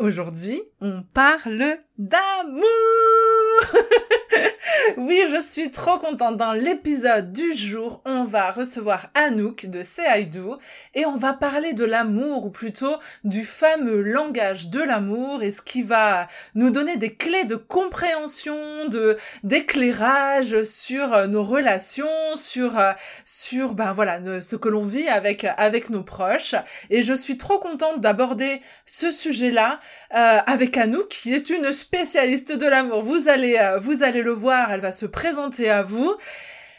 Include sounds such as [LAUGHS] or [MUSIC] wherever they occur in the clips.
Aujourd'hui, on parle d'amour [LAUGHS] [LAUGHS] Oui, je suis trop contente. Dans l'épisode du jour, on va recevoir Anouk de Seaidou et on va parler de l'amour ou plutôt du fameux langage de l'amour et ce qui va nous donner des clés de compréhension, de d'éclairage sur nos relations, sur sur ben voilà, ce que l'on vit avec avec nos proches et je suis trop contente d'aborder ce sujet-là euh, avec Anouk qui est une spécialiste de l'amour. Vous allez euh, vous allez le voir, elle va se présenter à vous.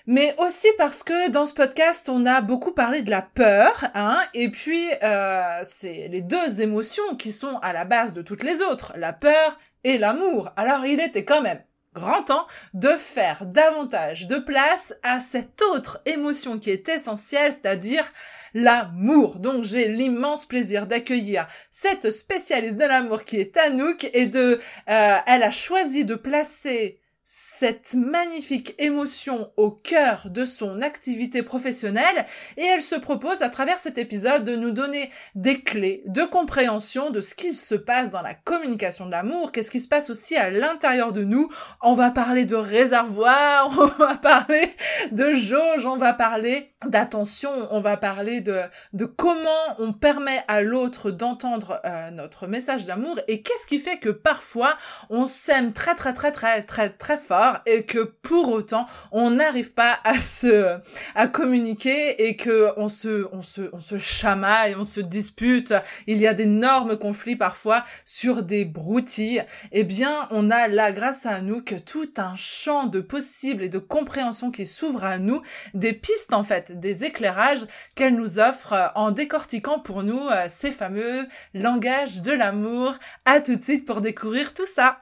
Mais aussi parce que dans ce podcast, on a beaucoup parlé de la peur, hein, et puis euh, c'est les deux émotions qui sont à la base de toutes les autres, la peur et l'amour. Alors il était quand même grand temps de faire davantage de place à cette autre émotion qui est essentielle, c'est-à-dire l'amour. Donc j'ai l'immense plaisir d'accueillir cette spécialiste de l'amour qui est Anouk et de, euh, elle a choisi de placer cette magnifique émotion au cœur de son activité professionnelle et elle se propose à travers cet épisode de nous donner des clés de compréhension de ce qui se passe dans la communication de l'amour, qu'est-ce qui se passe aussi à l'intérieur de nous. On va parler de réservoir, [LAUGHS] on va parler de jauge, on va parler d'attention, on va parler de, de comment on permet à l'autre d'entendre euh, notre message d'amour et qu'est-ce qui fait que parfois on s'aime très très très très très très fort et que pour autant on n'arrive pas à se à communiquer et que on se on se on se chamaille, on se dispute, il y a d'énormes conflits parfois sur des broutilles. Eh bien, on a là grâce à nous que tout un champ de possibles et de compréhension qui s'ouvre à nous, des pistes en fait, des éclairages qu'elle nous offre en décortiquant pour nous euh, ces fameux langages de l'amour. À tout de suite pour découvrir tout ça.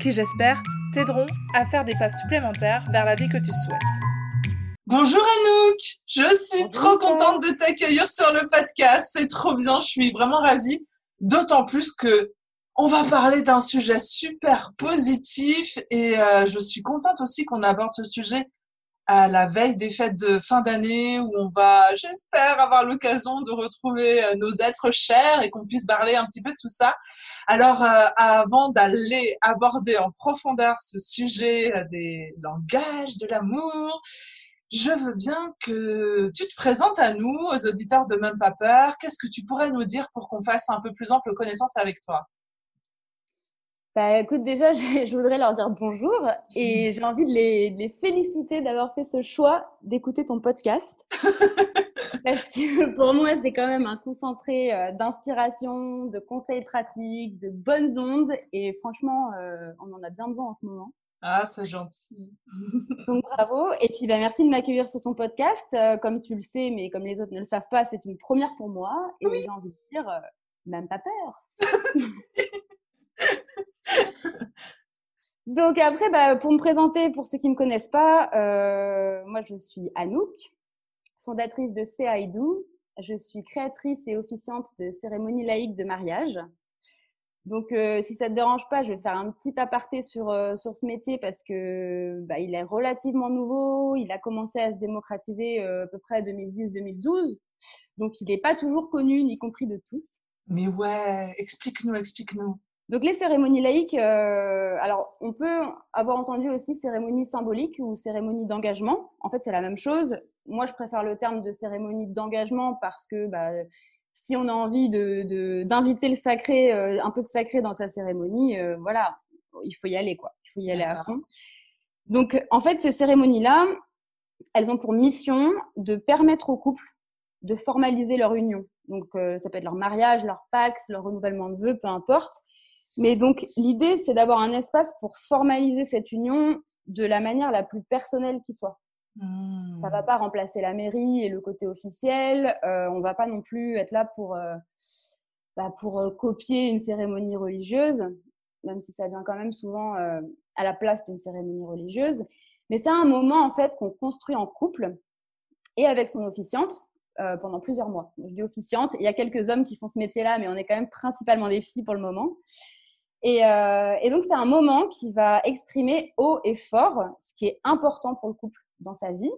qui, j'espère, t'aideront à faire des pas supplémentaires vers la vie que tu souhaites. Bonjour Anouk, je suis trop contente de t'accueillir sur le podcast, c'est trop bien, je suis vraiment ravie, d'autant plus que on va parler d'un sujet super positif et euh, je suis contente aussi qu'on aborde ce sujet à la veille des fêtes de fin d'année où on va, j'espère, avoir l'occasion de retrouver euh, nos êtres chers et qu'on puisse parler un petit peu de tout ça. Alors, euh, avant d'aller aborder en profondeur ce sujet euh, des langages de l'amour, je veux bien que tu te présentes à nous, aux auditeurs de Même Pas Peur. Qu'est-ce que tu pourrais nous dire pour qu'on fasse un peu plus ample connaissance avec toi? Bah, écoute, déjà, [LAUGHS] je voudrais leur dire bonjour et j'ai envie de les, les féliciter d'avoir fait ce choix d'écouter ton podcast. [LAUGHS] Parce que pour moi, c'est quand même un concentré euh, d'inspiration, de conseils pratiques, de bonnes ondes. Et franchement, euh, on en a bien besoin en ce moment. Ah, c'est gentil. [LAUGHS] Donc bravo. Et puis bah, merci de m'accueillir sur ton podcast. Euh, comme tu le sais, mais comme les autres ne le savent pas, c'est une première pour moi. Et j'ai envie de dire, même pas peur. [LAUGHS] Donc après, bah, pour me présenter, pour ceux qui ne me connaissent pas, euh, moi je suis Anouk, fondatrice de CAIDou. Je suis créatrice et officiante de cérémonies laïques de mariage. Donc euh, si ça te dérange pas, je vais faire un petit aparté sur, euh, sur ce métier parce que bah, il est relativement nouveau. Il a commencé à se démocratiser à peu près 2010-2012. Donc il n'est pas toujours connu, y compris de tous. Mais ouais, explique-nous, explique-nous. Donc les cérémonies laïques, euh, alors on peut avoir entendu aussi cérémonie symbolique ou cérémonie d'engagement. En fait, c'est la même chose. Moi, je préfère le terme de cérémonie d'engagement parce que bah, si on a envie de d'inviter le sacré, euh, un peu de sacré dans sa cérémonie, euh, voilà, il faut y aller quoi. Il faut y aller à fond. Donc en fait, ces cérémonies-là, elles ont pour mission de permettre aux couples de formaliser leur union. Donc ça peut être leur mariage, leur pax, leur renouvellement de vœux, peu importe mais donc, l'idée, c'est d'avoir un espace pour formaliser cette union de la manière la plus personnelle qui soit. Mmh. Ça va pas remplacer la mairie et le côté officiel. Euh, on va pas non plus être là pour, euh, bah, pour euh, copier une cérémonie religieuse, même si ça vient quand même souvent euh, à la place d'une cérémonie religieuse. Mais c'est un moment en fait qu'on construit en couple et avec son officiante euh, pendant plusieurs mois. Je dis officiante. Il y a quelques hommes qui font ce métier-là, mais on est quand même principalement des filles pour le moment. Et, euh, et donc c'est un moment qui va exprimer haut et fort ce qui est important pour le couple dans sa vie,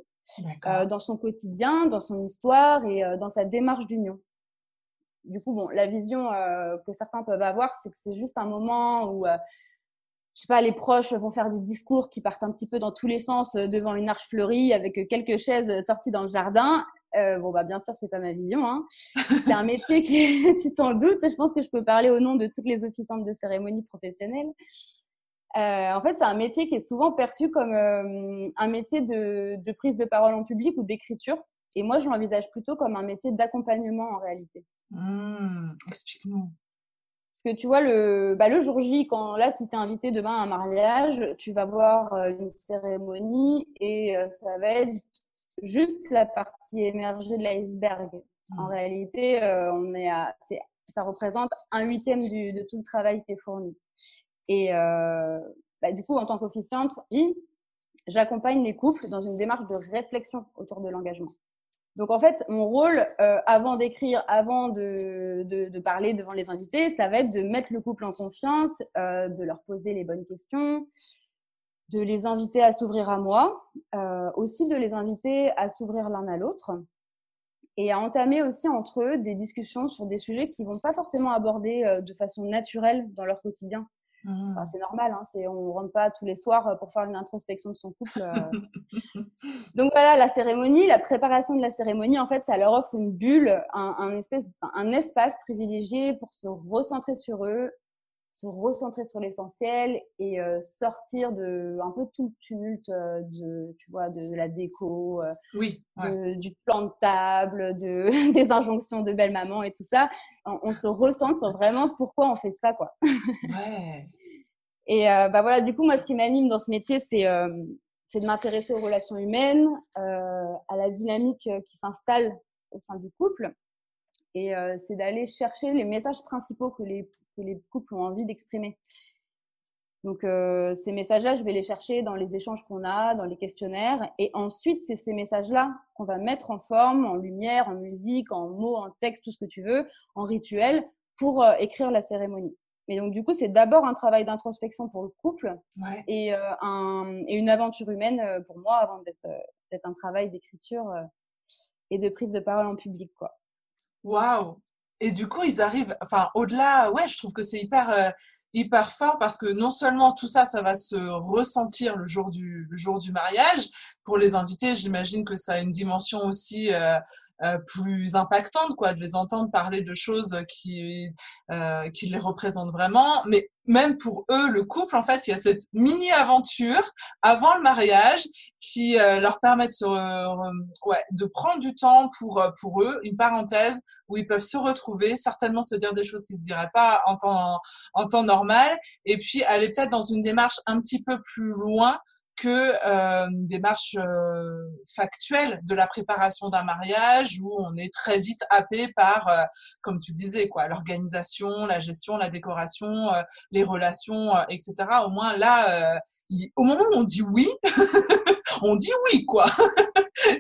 euh, dans son quotidien, dans son histoire et euh, dans sa démarche d'union. Du coup, bon, la vision euh, que certains peuvent avoir, c'est que c'est juste un moment où, euh, je sais pas, les proches vont faire des discours qui partent un petit peu dans tous les sens euh, devant une arche fleurie avec quelques chaises sorties dans le jardin. Euh, bon, bah, bien sûr, c'est pas ma vision. Hein. [LAUGHS] C'est un métier qui, [LAUGHS] tu t'en doutes, je pense que je peux parler au nom de toutes les officiantes de cérémonie professionnelles. Euh, en fait, c'est un métier qui est souvent perçu comme euh, un métier de, de, prise de parole en public ou d'écriture. Et moi, je l'envisage plutôt comme un métier d'accompagnement en réalité. Mmh, Explique-nous. Parce que tu vois, le, bah, le jour J, quand là, si tu es invité demain à un mariage, tu vas voir une cérémonie et ça va être juste la partie émergée de l'iceberg. Mmh. En réalité, euh, on est à, ça représente un huitième du, de tout le travail qui est fourni. Et euh, bah, du coup, en tant qu'officiante, j'accompagne les couples dans une démarche de réflexion autour de l'engagement. Donc en fait, mon rôle, euh, avant d'écrire, avant de, de, de, parler devant les invités, ça va être de mettre le couple en confiance, de leur poser les bonnes questions, de les inviter à s'ouvrir à moi, euh, aussi de les inviter à s'ouvrir l'un à l'autre et à entamer aussi entre eux des discussions sur des sujets qui vont pas forcément aborder euh, de façon naturelle dans leur quotidien. Mmh. Enfin, c'est normal, hein, c'est, on ne rentre pas tous les soirs pour faire une introspection de son couple. Euh. [LAUGHS] Donc voilà, la cérémonie, la préparation de la cérémonie, en fait, ça leur offre une bulle, un, un, espèce, un espace privilégié pour se recentrer sur eux, se recentrer sur l'essentiel et euh, sortir de un peu tout le tumulte euh, de tu vois de, de la déco euh, oui ouais. de, du plan de table de [LAUGHS] des injonctions de belle maman et tout ça on, on se ressent sur vraiment pourquoi on fait ça quoi ouais. et bah voilà du coup moi ce qui m'anime dans ce métier c'est c'est de m'intéresser aux relations humaines à la dynamique qui s'installe au sein du couple et c'est d'aller chercher les messages principaux que les que les couples ont envie d'exprimer. Donc, euh, ces messages-là, je vais les chercher dans les échanges qu'on a, dans les questionnaires. Et ensuite, c'est ces messages-là qu'on va mettre en forme, en lumière, en musique, en mots, en texte, tout ce que tu veux, en rituel, pour euh, écrire la cérémonie. Mais donc, du coup, c'est d'abord un travail d'introspection pour le couple ouais. et, euh, un, et, une aventure humaine euh, pour moi avant d'être d'être un travail d'écriture euh, et de prise de parole en public. quoi. Waouh et du coup, ils arrivent, enfin, au-delà, ouais, je trouve que c'est hyper, euh, hyper fort parce que non seulement tout ça, ça va se ressentir le jour du, le jour du mariage. Pour les invités, j'imagine que ça a une dimension aussi euh, euh, plus impactante, quoi, de les entendre parler de choses qui, euh, qui les représentent vraiment. Mais même pour eux, le couple, en fait, il y a cette mini-aventure avant le mariage qui euh, leur permet de, se, ouais, de prendre du temps pour, pour eux, une parenthèse où ils peuvent se retrouver, certainement se dire des choses qui se diraient pas en temps, en temps normal, et puis aller peut-être dans une démarche un petit peu plus loin que euh, une démarche euh, factuelle de la préparation d'un mariage où on est très vite happé par, euh, comme tu disais, quoi, l'organisation, la gestion, la décoration, euh, les relations, euh, etc. Au moins là, il, au moment où on dit oui, [LAUGHS] on dit oui, quoi.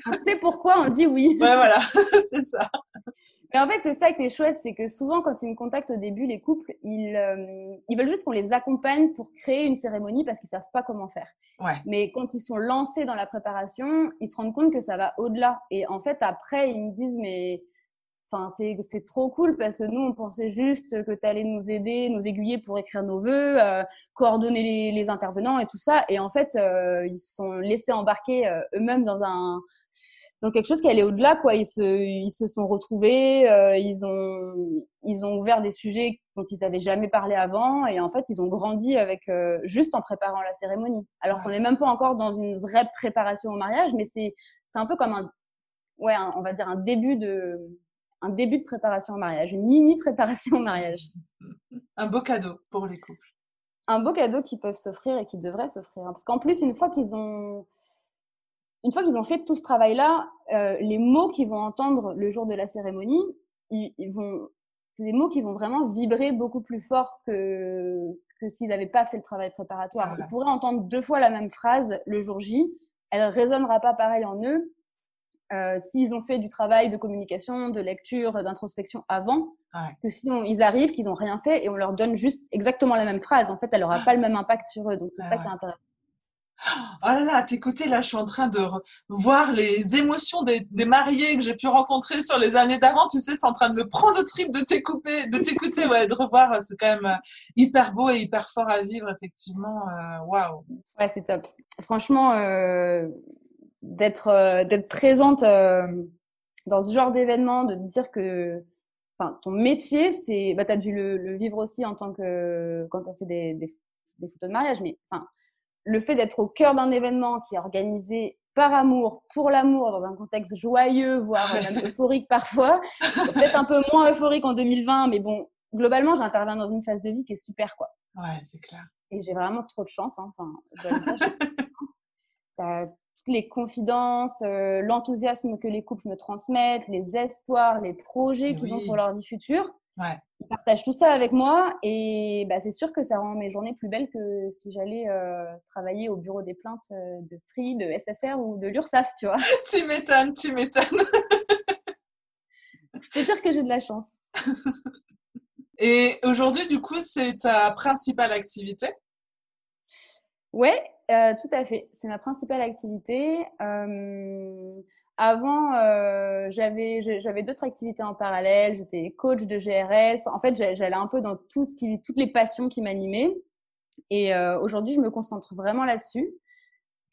on sait pourquoi on dit oui. Ouais, voilà, [LAUGHS] c'est ça. Mais en fait, c'est ça qui est chouette, c'est que souvent, quand ils me contactent au début, les couples, ils, euh, ils veulent juste qu'on les accompagne pour créer une cérémonie parce qu'ils savent pas comment faire. Ouais. Mais quand ils sont lancés dans la préparation, ils se rendent compte que ça va au-delà. Et en fait, après, ils me disent, mais enfin, c'est, trop cool parce que nous, on pensait juste que tu allais nous aider, nous aiguiller pour écrire nos vœux, euh, coordonner les, les, intervenants et tout ça. Et en fait, euh, ils se sont laissés embarquer euh, eux-mêmes dans un donc quelque chose qui allait au-delà quoi. Ils se ils se sont retrouvés euh, ils ont ils ont ouvert des sujets dont ils n'avaient jamais parlé avant et en fait ils ont grandi avec euh, juste en préparant la cérémonie. Alors qu'on n'est même pas encore dans une vraie préparation au mariage mais c'est c'est un peu comme un ouais un, on va dire un début de un début de préparation au mariage une mini préparation au mariage. Un beau cadeau pour les couples. Un beau cadeau qu'ils peuvent s'offrir et qu'ils devraient s'offrir. Parce qu'en plus, une fois qu'ils ont, une fois qu'ils ont fait tout ce travail-là, euh, les mots qu'ils vont entendre le jour de la cérémonie, ils, vont, c'est des mots qui vont vraiment vibrer beaucoup plus fort que, que s'ils n'avaient pas fait le travail préparatoire. Ils pourraient entendre deux fois la même phrase le jour J, elle résonnera pas pareil en eux euh, s'ils ont fait du travail de communication, de lecture, d'introspection avant, que si ils arrivent, qu'ils n'ont rien fait et on leur donne juste exactement la même phrase. En fait, elle n'aura pas le même impact sur eux. Donc, c'est ça qui est intéressant. Oh là là, t'écouter, là, je suis en train de voir les émotions des, mariés que j'ai pu rencontrer sur les années d'avant. Tu sais, c'est en train de me prendre au trip de t'écouter, de t'écouter, ouais, de revoir. C'est quand même euh, hyper beau et hyper fort à vivre, effectivement. Euh, waouh. Ouais, c'est top. Franchement, euh, d'être présente dans ce genre d'événement, de dire que ton métier, c'est, bah, tu as dû le, vivre aussi en tant que, quand tu as fait des, des, des, photos de mariage, mais enfin, le fait d'être au cœur d'un événement qui est organisé par amour, pour l'amour, dans un contexte joyeux, voire même [LAUGHS] euphorique parfois, peut-être un peu moins euphorique en 2020, mais bon, globalement, j'interviens dans une phase de vie qui est super, quoi. Ouais, c'est clair. Et j'ai vraiment trop de chance, hein. enfin, t'as toutes les confidences, euh, l'enthousiasme que les couples me transmettent, les espoirs, les projets qu'ils ont pour leur vie future. Ils partagent tout ça avec moi et bah, c'est sûr que ça rend mes journées plus belles que si j'allais euh, travailler au bureau des plaintes euh, de Free, de SFR ou de l'URSSAF, tu vois. [LAUGHS] tu m'étonnes, tu m'étonnes. Je peux dire que j'ai de la chance. [LAUGHS] et aujourd'hui, du coup, c'est ta principale activité? Ouais, euh, tout à fait. C'est ma principale activité. Avant, euh, j'avais d'autres activités en parallèle. J'étais coach de GRS. En fait, j'allais un peu dans tout ce qui, toutes les passions qui m'animaient. Et euh, aujourd'hui, je me concentre vraiment là-dessus.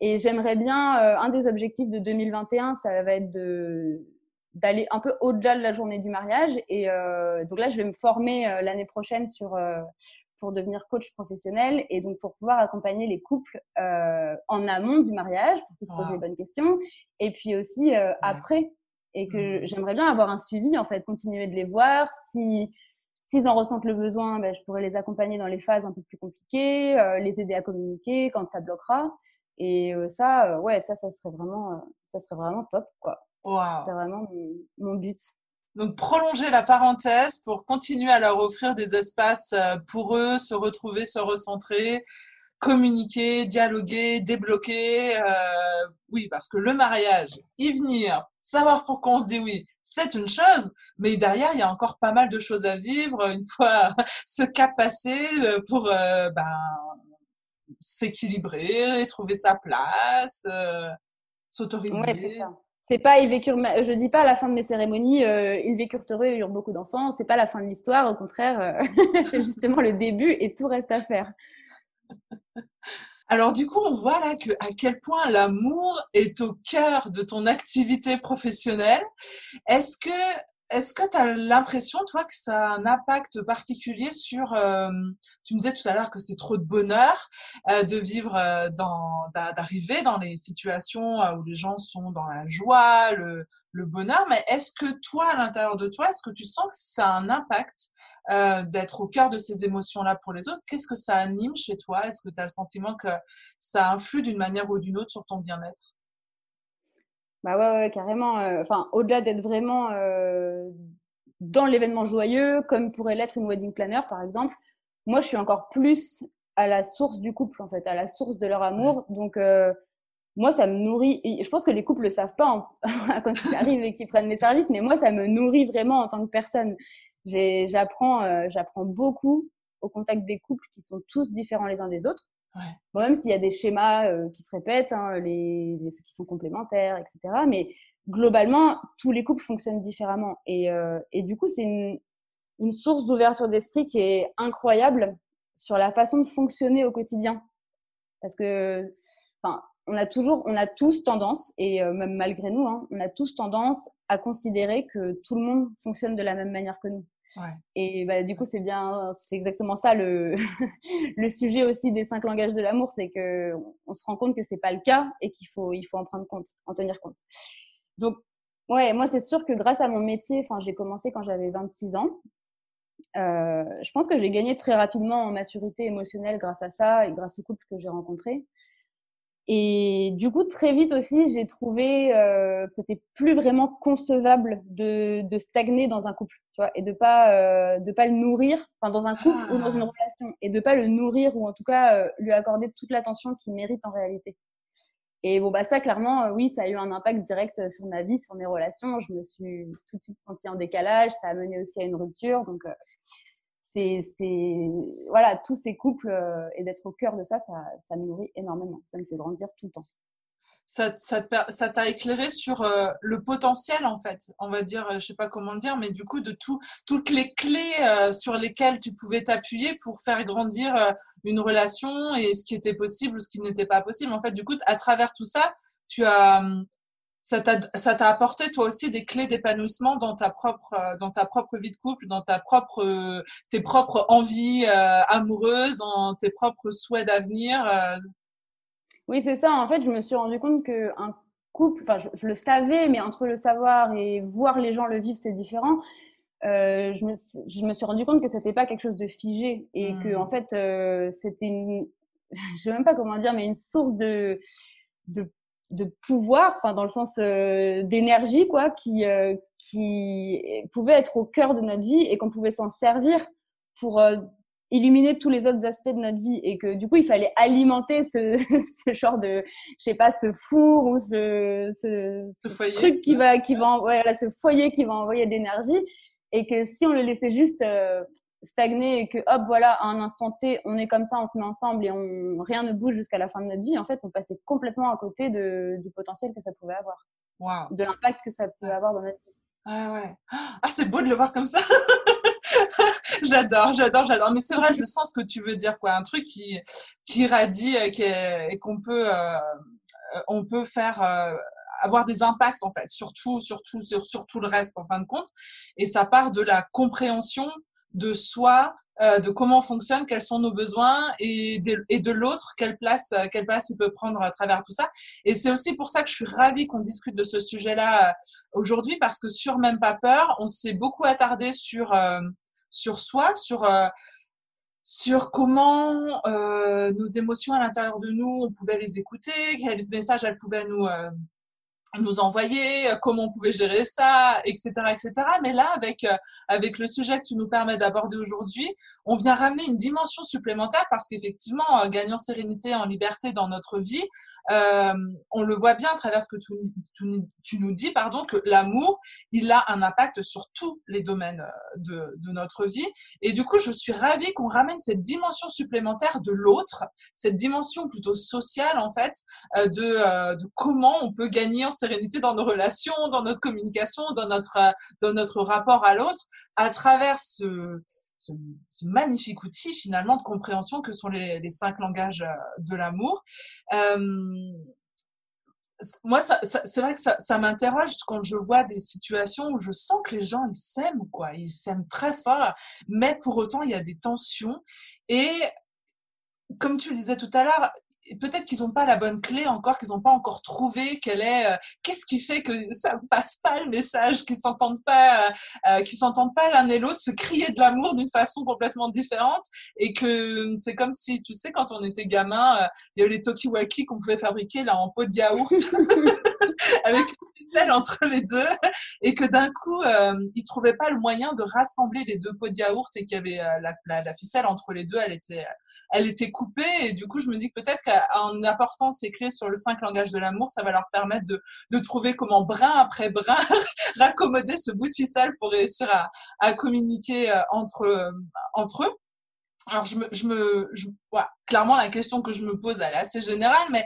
Et j'aimerais bien, euh, un des objectifs de 2021, ça va être d'aller un peu au-delà de la journée du mariage. Et donc là, je vais me former l'année prochaine sur pour devenir coach professionnel et donc pour pouvoir accompagner les couples euh, en amont du mariage pour qu'ils se posent les bonnes questions et puis aussi euh, après. Et que mmh. j'aimerais bien avoir un suivi en fait continuer de les voir. Si s'ils en ressentent le besoin ben, je pourrais les accompagner dans les phases un peu plus compliquées euh, les aider à communiquer quand ça bloquera. Et euh, ça euh, ouais ça ça serait vraiment ça serait vraiment top quoi. C'est vraiment mon, mon but donc prolonger la parenthèse pour continuer à leur offrir des espaces euh, pour eux, se retrouver, se recentrer, communiquer, dialoguer, débloquer. Euh, oui, parce que le mariage, y venir, savoir pourquoi on se dit oui, c'est une chose, mais derrière, il y a encore pas mal de choses à vivre une [LAUGHS] fois ce cap passé euh, pour euh, ben, s'équilibrer, trouver sa place, euh, s'autoriser. Ouais, c'est pas ils vécurent je dis pas à la fin de mes cérémonies euh, ils vécurent heureux et eurent beaucoup d'enfants. C'est pas la fin de l'histoire au contraire euh, [LAUGHS] c'est justement le début et tout reste à faire. Alors du coup on voit là que à quel point l'amour est au cœur de ton activité professionnelle. Est-ce que est-ce que tu as l'impression, toi, que ça a un impact particulier sur, euh, tu me disais tout à l'heure que c'est trop de bonheur euh, de vivre euh, d'arriver dans les situations où les gens sont dans la joie, le, le bonheur, mais est-ce que toi, à l'intérieur de toi, est-ce que tu sens que ça a un impact d'être au cœur de ces émotions-là pour les autres? Qu'est-ce que ça anime chez toi? Est-ce que tu as le sentiment que ça influe d'une manière ou d'une autre sur ton bien-être? Bah ouais, ouais carrément. Euh, enfin, au-delà d'être vraiment euh, dans l'événement joyeux, comme pourrait l'être une wedding planner, par exemple, moi, je suis encore plus à la source du couple, en fait, à la source de leur amour. Donc, euh, moi, ça me nourrit. je pense que les couples le savent pas [LAUGHS] quand ils arrivent et qu'ils prennent mes services, mais moi, ça me nourrit vraiment en tant que personne. J'apprends, j'apprends beaucoup au contact des couples qui sont tous différents les uns des autres. Bon, même s'il y a des schémas euh, qui se répètent, hein, les, les, qui sont complémentaires, etc. Mais globalement, tous les couples fonctionnent différemment. Et, euh, et du coup, c'est une, une source d'ouverture d'esprit qui est incroyable sur la façon de fonctionner au quotidien. Parce que, enfin, on a toujours, on a tous tendance, et euh, même malgré nous, hein, on a tous tendance à considérer que tout le monde fonctionne de la même manière que nous. Et bah, du coup, c'est bien, c'est exactement ça le, [LAUGHS] le sujet aussi des cinq langages de l'amour, c'est que on se rend compte que c'est pas le cas et qu'il faut, il faut en prendre compte, en tenir compte. Donc, ouais, moi, c'est sûr que grâce à mon métier, enfin, j'ai commencé quand j'avais 26 ans. je pense que j'ai gagné très rapidement en maturité émotionnelle grâce à ça et grâce au couple que j'ai rencontré. Et du coup, très vite aussi, j'ai trouvé euh, que c'était plus vraiment concevable de, de, stagner dans un couple, tu vois, et de pas euh, de pas le nourrir, enfin dans un couple ou dans une ah. relation, et de pas le nourrir ou en tout cas euh, lui accorder toute l'attention qu'il mérite en réalité. Et bon bah ça clairement, euh, oui, ça a eu un impact direct sur ma vie, sur mes relations. Je me suis tout de suite sentie en décalage, ça a mené aussi à une rupture, donc c'est voilà tous ces couples euh, et d'être au cœur de ça, ça, ça nourrit énormément. Ça me fait grandir tout le temps. Ça, t'a éclairé sur euh, le potentiel en fait, on va dire, je sais pas comment le dire, mais du coup de tout, toutes les clés euh, sur lesquelles tu pouvais t'appuyer pour faire grandir une relation et ce qui était possible ou ce qui n'était pas possible. En fait, du coup, à travers tout ça, tu as hum, ça t'a apporté toi aussi des clés d'épanouissement dans ta propre euh, dans ta propre vie de couple, dans ta propre euh, tes propres envies euh, amoureuses, dans tes propres souhaits d'avenir. Oui, c'est ça. En fait, je me suis rendu compte que un couple, enfin, je, le savais, mais entre le savoir et voir les gens le vivre, c'est différent. je, me, je me suis rendu compte que c'était pas quelque chose de figé et que mmh. en fait, c'était une, [LAUGHS] je sais même pas comment dire, mais une source de de de pouvoir, enfin dans le sens euh, d'énergie quoi, qui euh, qui pouvait être au cœur de notre vie et qu'on pouvait s'en servir pour euh, illuminer tous les autres aspects de notre vie. Et que du coup il fallait alimenter ce, [LAUGHS] ce genre de je sais pas ce four ou ce, ce, truc qui va qui va ouais, là, ce foyer qui va envoyer de l'énergie. Et que si on le laissait juste stagner et que hop voilà à un instant T on est comme ça on se met ensemble et on rien ne bouge jusqu'à la fin de notre vie en fait on passait complètement à côté de, du potentiel que ça pouvait avoir. De l'impact que ça pouvait avoir dans notre vie. Ah ouais. Ah c'est beau de le voir comme ça. [LAUGHS] J'adore j'adore j'adore. Mais c'est vrai je sens ce que tu veux dire quoi. Un truc qui qui irradie et qu'on peut euh, on peut faire euh, avoir des impacts en fait surtout surtout sur, sur tout le reste en fin de compte. Et ça part de la compréhension de soi, euh, de comment on fonctionne, quels sont nos besoins et de, de l'autre, quelle place, euh, quelle place il peut prendre à travers tout ça. Et c'est aussi pour ça que je suis ravie qu'on discute de ce sujet-là euh, aujourd'hui parce que sur Même pas peur, on s'est beaucoup attardé sur, sur soi, sur, sur comment nos émotions à l'intérieur de nous, on pouvait les écouter, quels messages elles pouvaient nous nous envoyer, euh, comment on pouvait gérer ça, etc., etc. Mais là, avec euh, avec le sujet que tu nous permets d'aborder aujourd'hui, on vient ramener une dimension supplémentaire parce qu'effectivement, euh, gagnant sérénité en liberté dans notre vie, on le voit bien à travers ce que tu nous dis, pardon, que l'amour, il a un impact sur tous les domaines de, de notre vie. Et du coup, je suis ravie qu'on ramène cette dimension supplémentaire de l'autre, cette dimension plutôt sociale en fait, de, de comment on peut gagner en sérénité sérénité dans nos relations, dans notre communication, dans notre, dans notre rapport à l'autre, à travers ce, magnifique outil finalement de compréhension que sont les, cinq langages euh, de l'amour. Euh, moi, c'est vrai que ça, ça m'interroge quand je vois des situations où je sens que les gens, ils s'aiment, quoi. Ils s'aiment très fort, mais pour autant, il y a des tensions. Et comme tu le disais tout à l'heure, peut-être qu'ils n'ont pas la bonne clé encore, qu'ils n'ont pas encore trouvé quelle est, euh, qu'est-ce qui fait que ça passe pas le message, qu'ils s'entendent pas, euh, euh qu'ils s'entendent pas l'un et l'autre, se crier de l'amour d'une façon complètement différente, et que c'est comme si, tu sais, quand on était gamin, euh, il y avait les Tokiwaki qu'on pouvait fabriquer là en pot de yaourt. [LAUGHS] avec une ficelle entre les deux et que d'un coup euh, ils trouvaient pas le moyen de rassembler les deux pots de yaourt et qu'il y avait la, la, la, ficelle entre les deux elle était elle était coupée et du coup je me dis que peut-être en apportant ces clés sur le cinq langages de l'amour, ça va leur permettre de, de trouver comment brin après brin [LAUGHS] raccommoder ce bout de ficelle pour réussir à, à communiquer euh, entre, euh, entre eux. Alors, je me, je me, je, clairement, la question que je me pose, elle est assez générale, mais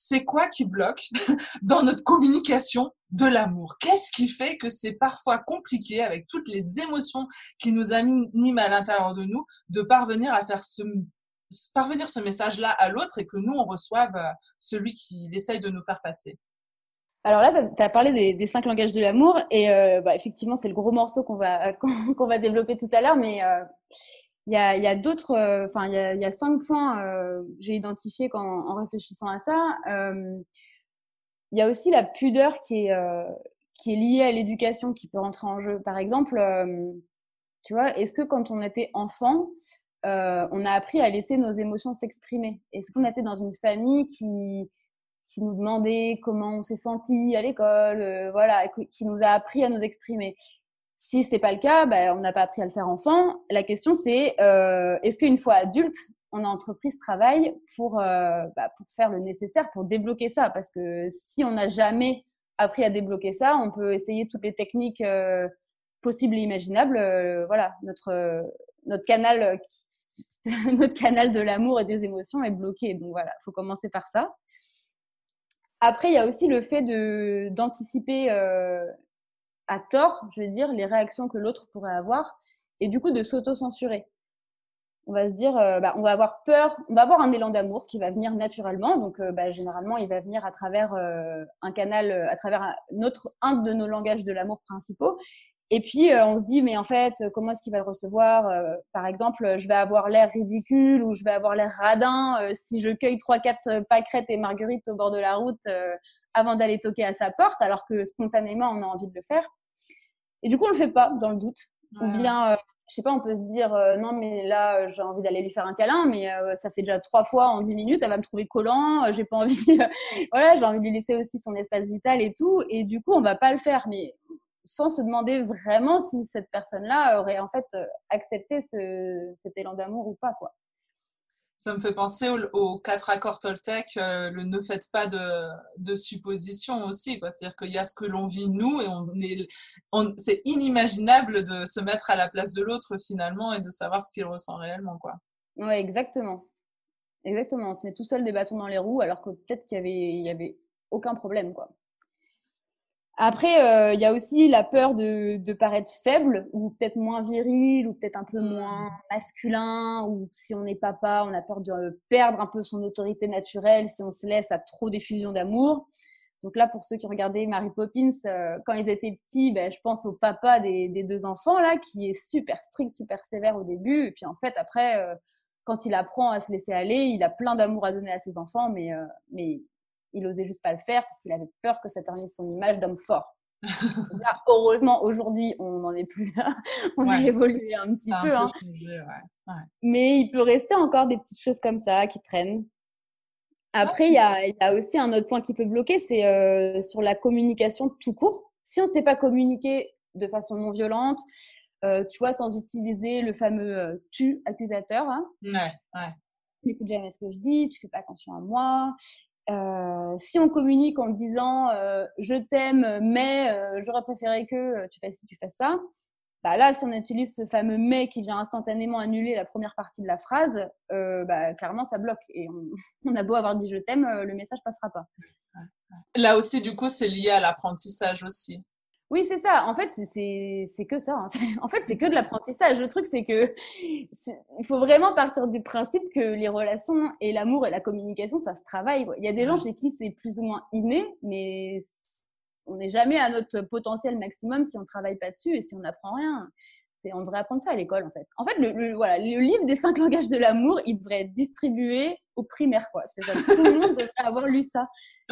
c'est quoi qui bloque [LAUGHS] dans notre communication de l'amour? Qu'est-ce qui fait que c'est parfois compliqué, avec toutes les émotions qui nous animent à l'intérieur de nous, de parvenir à faire ce parvenir ce message-là à l'autre et que nous, on reçoive euh, celui qui essaye de nous faire passer? Alors là, tu as parlé des, cinq langages de l'amour et euh, bah, effectivement, c'est le gros morceau qu'on va, [LAUGHS] qu'on va développer tout à l'heure, mais euh, il y a, d'autres, enfin, il y, a, cinq points que j'ai identifiés en réfléchissant à ça. Il y a aussi la pudeur qui est, liée à l'éducation qui peut rentrer en jeu. Par exemple, Tu vois, est-ce que quand on était enfant, euh, on a appris à laisser nos émotions s'exprimer? Est-ce qu'on était dans une famille qui, nous demandait comment on s'est senti à l'école, euh, voilà, qui nous a appris à nous exprimer? Si c'est pas le cas, ben, on n'a pas appris à le faire enfant. La question c'est euh, est-ce qu'une fois adulte, on a entrepris ce travail pour, euh, bah, pour faire le nécessaire pour débloquer ça? Parce que si on n'a jamais appris à débloquer ça, on peut essayer toutes les techniques euh, possibles et imaginables. Euh, voilà, notre notre canal [LAUGHS] notre canal de l'amour et des émotions est bloqué. Donc voilà, faut commencer par ça. Après, il y a aussi le fait de d'anticiper à tort, je veux dire, les réactions que l'autre pourrait avoir, et du coup de s'auto-censurer. On va se dire, euh, bah, on va avoir peur, on va avoir un élan d'amour qui va venir naturellement. Donc, euh, bah, généralement, il va venir à travers euh, un canal, à travers un, de nos langages de l'amour principaux. Et puis, on se dit, mais en fait, comment est-ce qu'il va le recevoir Par exemple, je vais avoir l'air ridicule ou je vais avoir l'air radin si je cueille trois, quatre pâquerettes et marguerites au bord de la route avant d'aller toquer à sa porte, alors que spontanément, on a envie de le faire. Et du coup, on le fait pas dans le doute. Ou bien, euh, je sais pas, on peut se dire euh, non, mais là, euh, j'ai envie d'aller lui faire un câlin, mais ça fait déjà trois fois en dix minutes, elle va me trouver collant, j'ai pas envie, [LAUGHS] voilà, j'ai envie de lui laisser aussi son espace vital et tout. Et du coup, on va pas le faire, mais sans se demander vraiment si cette personne-là aurait en fait accepté ce, cet élan d'amour ou pas, quoi ça me fait penser aux, quatre accords Toltec, euh, le ne faites pas de, de suppositions aussi. C'est-à-dire qu'il y a ce que l'on vit nous et on est, c'est inimaginable de se mettre à la place de l'autre finalement et de savoir ce qu'il ressent réellement. Quoi. Ouais, exactement. Exactement. On se met tout seul des bâtons dans les roues alors que peut-être qu'il y avait, il y avait aucun problème. Quoi. Après, euh, il y a aussi la peur de, de paraître faible ou peut-être moins viril ou peut-être un peu moins masculin ou si on est papa, on a peur de perdre un peu son autorité naturelle si on se laisse à trop d'effusion d'amour. Donc là, pour ceux qui regardaient Mary Poppins, euh, quand ils étaient petits, ben, je pense au papa des, des, deux enfants là, qui est super strict, super sévère au début, et puis en fait après, euh, quand il apprend à se laisser aller, il a plein d'amour à donner à ses enfants, mais mais il osait juste pas le faire parce qu'il avait peur que ça ternisse son image d'homme fort. [LAUGHS] heureusement, aujourd'hui, on n'en est plus là. On a évolué un petit peu. hein. Mais il peut rester encore des petites choses comme ça qui traînent. Après, il y, a, aussi un autre point qui peut bloquer, c'est euh, sur la communication tout court. Si on ne sait pas communiquer de façon non violente, euh, tu vois, sans utiliser le fameux euh, tu accusateur. Hein. Ouais, ouais. Tu n'écoutes jamais ce que je dis, tu fais pas attention à moi, euh, si on communique en disant euh, je t'aime, mais euh, j'aurais préféré que tu fasses ci, tu fasses ça, bah là, si on utilise ce fameux mais qui vient instantanément annuler la première partie de la phrase, bah, clairement, ça bloque. Et on, [LAUGHS] on, a beau avoir dit je t'aime, le message passera pas. Là aussi, du coup, c'est lié à l'apprentissage aussi. Oui, c'est ça. En fait, c'est que ça. Hein. [LAUGHS] En fait, c'est que de l'apprentissage. Le truc, c'est que il faut vraiment partir du principe que les relations et l'amour et la communication, ça se travaille. Il y a des gens chez qui c'est plus ou moins inné, mais on n'est jamais à notre potentiel maximum si on travaille pas dessus et si on n'apprend rien. On devrait apprendre ça à l'école, en fait. En fait, le, voilà, le livre des cinq langages de l'amour, il devrait être distribué au primaire, quoi. C'est tout le monde devrait avoir lu ça.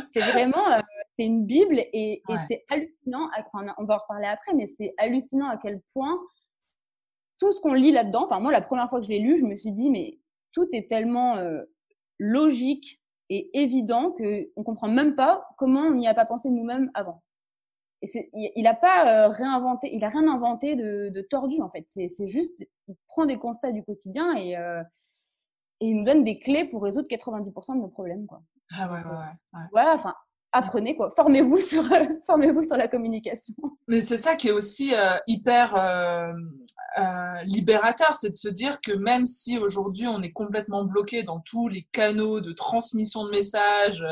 C'est vraiment, euh, c'est une Bible et, c'est hallucinant. Enfin, on va en reparler après, mais c'est hallucinant à quel point tout ce qu'on lit là-dedans. Enfin, moi, la première fois que je l'ai lu, je me suis dit, mais tout est tellement euh, logique et évident que on comprend même pas comment on n'y a pas pensé nous-mêmes avant. Et il n'a pas euh, réinventé, il a rien inventé de, de tordu en fait. C'est juste, il prend des constats du quotidien et, et il nous donne des clés pour résoudre 90% de nos problèmes. Quoi. Ah ouais, ouais, ouais. Voilà, enfin, apprenez quoi, formez-vous sur, [LAUGHS] formez-vous sur la communication. Mais c'est ça qui est aussi euh, hyper euh, euh, libérateur, c'est de se dire que même si aujourd'hui on est complètement bloqué dans tous les canaux de transmission de messages,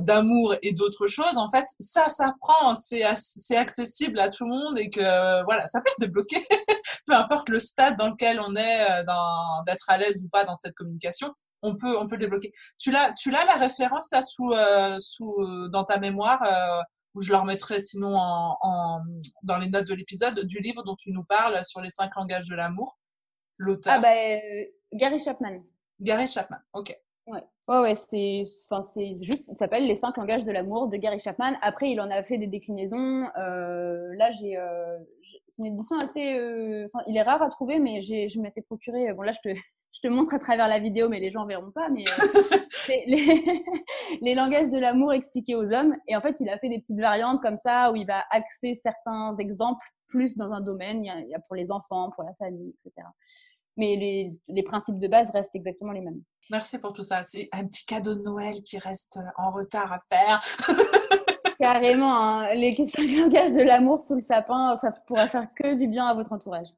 d'amour et d'autres choses, en fait, ça s'apprend, c'est accessible à tout le monde et que voilà, ça peut se débloquer, [LAUGHS] peu importe le stade dans lequel on est, d'être à l'aise ou pas dans cette communication on peut, on peut le débloquer. Tu l'as, tu l'as la référence là sous, euh, sous, euh, dans ta mémoire, euh, où je la remettrai sinon en, dans les notes de l'épisode, du livre dont tu nous parles sur les cinq langages de l'amour, l'auteur? Ah bah, Gary Chapman. Gary Chapman, ok. Ouais, ouais, ouais c'est, enfin, c'est juste, ça s'appelle Les cinq langages de l'amour de Gary Chapman. Après, il en a fait des déclinaisons. Euh, là, j'ai, euh, c'est une édition assez, euh, il est rare à trouver, mais j'ai, je m'étais procuré. Bon, là, je te, je te montre à travers la vidéo, mais les gens verront pas. Mais [LAUGHS] c'est les, [LAUGHS] les langages de l'amour expliqués aux hommes. Et en fait, il a fait des petites variantes comme ça où il va axer certains exemples plus dans un domaine. Il y a, il y a pour les enfants, pour la famille, etc mais les, les, principes de base restent exactement les mêmes. Merci pour tout ça. C'est un petit cadeau de Noël qui reste en retard à faire. [LAUGHS] Carrément, hein. les cinq langages de l'amour sous le sapin, ça pourrait faire que du bien à votre entourage.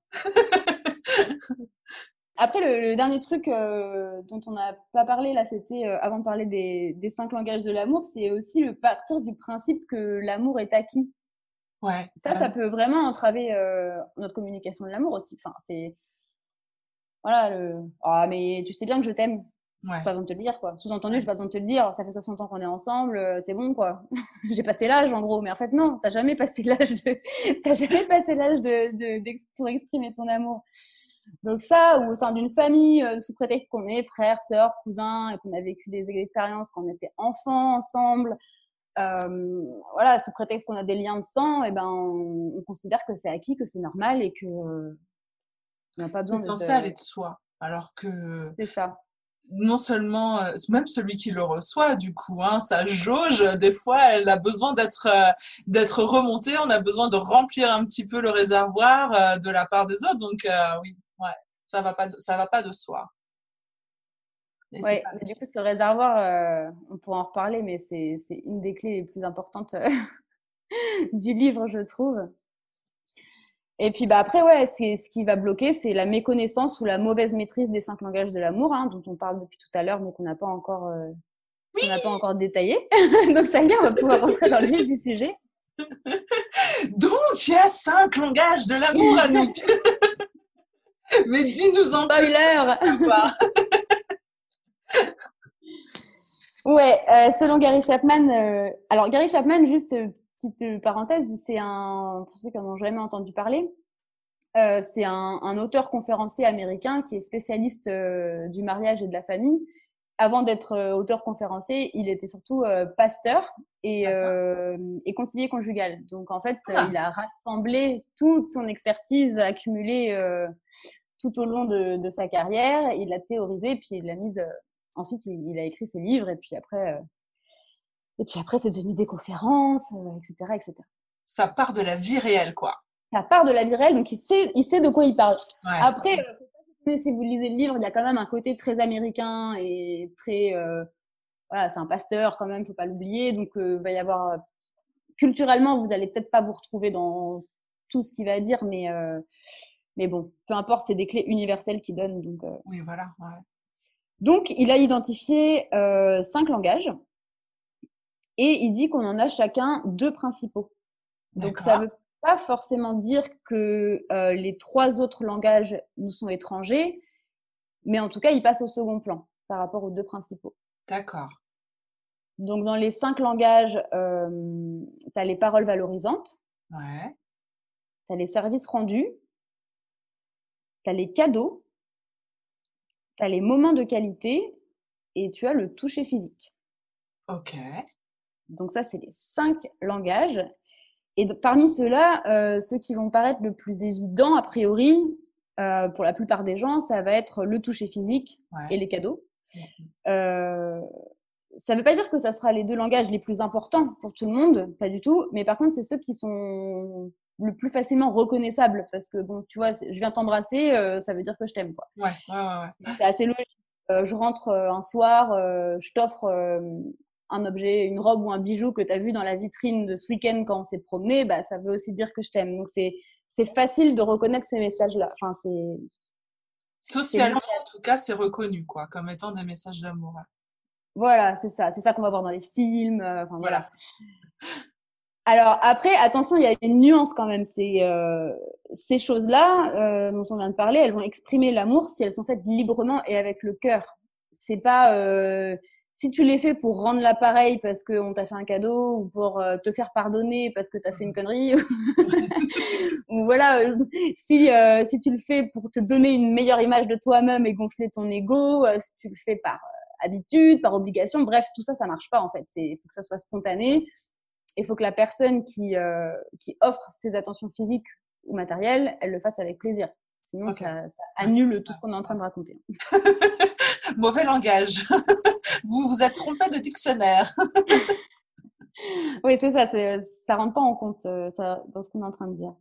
Après, le, dernier truc euh, dont on n'a pas parlé là, c'était euh, avant de parler des, des cinq langages de l'amour, c'est aussi le partir du principe que l'amour est acquis. Ouais. Ça, ça peut vraiment entraver euh, notre communication de l'amour aussi. Enfin, c'est voilà, le ah, mais tu sais bien que je t'aime. Ouais. pas besoin de te le dire, quoi. Sous-entendu, j'ai pas besoin de te le dire. Ça fait 60 ans qu'on est ensemble, euh, c'est bon, quoi. [LAUGHS] j'ai passé l'âge, en gros. Mais en fait, non, t'as jamais passé l'âge de, [LAUGHS] t'as jamais passé l'âge de, de, pour exprimer ton amour. Donc ça, ou au sein d'une famille, euh, sous prétexte qu'on est frères, sœurs, cousins, et qu'on a vécu des expériences quand on était enfants ensemble, euh, voilà, sous prétexte qu'on a des liens de sang, et ben on, on considère que c'est acquis, que c'est normal et que on pas besoin. C'est censé aller de soi. Alors que. C'est ça. Non seulement, euh, même celui qui le reçoit, du coup, hein, sa jauge, des fois, elle a besoin d'être d'être remontée. On a besoin de remplir un petit peu le réservoir de la part des autres. Donc, oui, ça va pas, de, ça va pas de soi. Oui, mais du coup, ce réservoir, on pourra en reparler, mais c'est une des clés les plus importantes [LAUGHS] du livre, je trouve. Et puis bah après ouais, ce qui va bloquer, c'est la méconnaissance ou la mauvaise maîtrise des cinq langages de l'amour, hein, dont on parle depuis tout à l'heure, mais qu'on n'a pas encore, euh, n'a pas encore détaillé. [LAUGHS] Donc ça y est, on va pouvoir rentrer dans le vif du sujet. [LAUGHS] Donc il y a cinq langages de l'amour, à nous. [LAUGHS] mais dis-nous en Spoiler. [LAUGHS] [LAUGHS] ouais, euh, selon Gary Chapman, euh, alors Gary Chapman, juste petite euh, parenthèse, c'est un, pour ceux qui n'en ont jamais entendu parler, c'est un, un, auteur conférencier américain qui est spécialiste du mariage et de la famille. Avant d'être euh, auteur conférencier, il était surtout euh, pasteur et, et, conseiller conjugal. Donc en fait, ah. il a rassemblé toute son expertise accumulée tout au long de, de, sa carrière. Il l'a théorisé, puis il l'a mise. ensuite, il, il, a écrit ses livres et puis après, et puis après, c'est devenu des conférences, etc., euh, etc. Ça part de la vie réelle, quoi. Ça part de la vie réelle, donc il sait, il sait de quoi il parle. Après, euh, si vous lisez le livre, il y a quand même un côté très américain et très, euh, voilà, c'est un pasteur quand même, faut pas l'oublier. Donc, il va y avoir culturellement, vous allez peut-être pas vous retrouver dans tout ce qu'il va dire, mais mais bon, peu importe, c'est des clés universelles qu'il donne. Donc, oui, voilà. Donc, il a identifié cinq langages et il dit qu'on en a chacun deux principaux. Donc ça veut pas forcément dire que euh, les trois autres langages nous sont étrangers, mais en tout cas, ils passent au second plan par rapport aux deux principaux. D'accord. Donc dans les cinq langages, euh, tu as les paroles valorisantes. Ouais. Tu as les services rendus. Tu as les cadeaux. Tu as les moments de qualité. Et tu as le toucher physique. Ok. Donc ça, c'est les cinq langages. Et parmi ceux-là, euh, ceux qui vont paraître le plus évident, a priori, euh, pour la plupart des gens, ça va être le toucher physique et les cadeaux. Euh, ça ne veut pas dire que ça sera les deux langages les plus importants pour tout le monde, pas du tout. Mais par contre, c'est ceux qui sont le plus facilement reconnaissables. Parce que, bon, tu vois, je viens t'embrasser, ça veut dire que je t'aime. Quoi. Ouais, ouais, ouais. C'est assez logique. je rentre un soir, je t'offre un objet, une robe ou un bijou que tu as vu dans la vitrine de ce week-end quand on s'est promené, bah, ça veut aussi dire que je t'aime. Donc, c'est, c'est facile de reconnaître ces messages-là. Enfin, c'est... Socialement, en tout cas, c'est reconnu, quoi, comme étant des messages d'amour. Voilà, c'est ça. C'est ça qu'on va voir dans les films. Euh, enfin, voilà. [LAUGHS] Alors, après, attention, il y a une nuance quand même. C'est, euh, ces choses-là, euh, dont on vient de parler, elles vont exprimer l'amour si elles sont faites librement et avec le cœur. C'est pas si tu les fais pour rendre l'appareil parce qu'on t'a fait un cadeau ou pour euh, te faire pardonner parce que tu as fait une connerie, [LAUGHS] ou voilà, euh, si, euh, si tu le fais pour te donner une meilleure image de toi-même et gonfler ton ego, si tu le fais par habitude, par obligation. Bref, tout ça, ça marche pas en fait. Il faut que ça soit spontané. Il faut que la personne qui, euh, qui offre ses attentions physiques ou matérielles, elle le fasse avec plaisir. Sinon, ça, annule tout ce qu'on est en train de raconter. [LAUGHS] Mauvais langage. [LAUGHS] vous vous êtes trompé de dictionnaire. [LAUGHS] oui, c'est ça. Ça rentre pas en compte euh, ça, dans ce qu'on est en train de dire.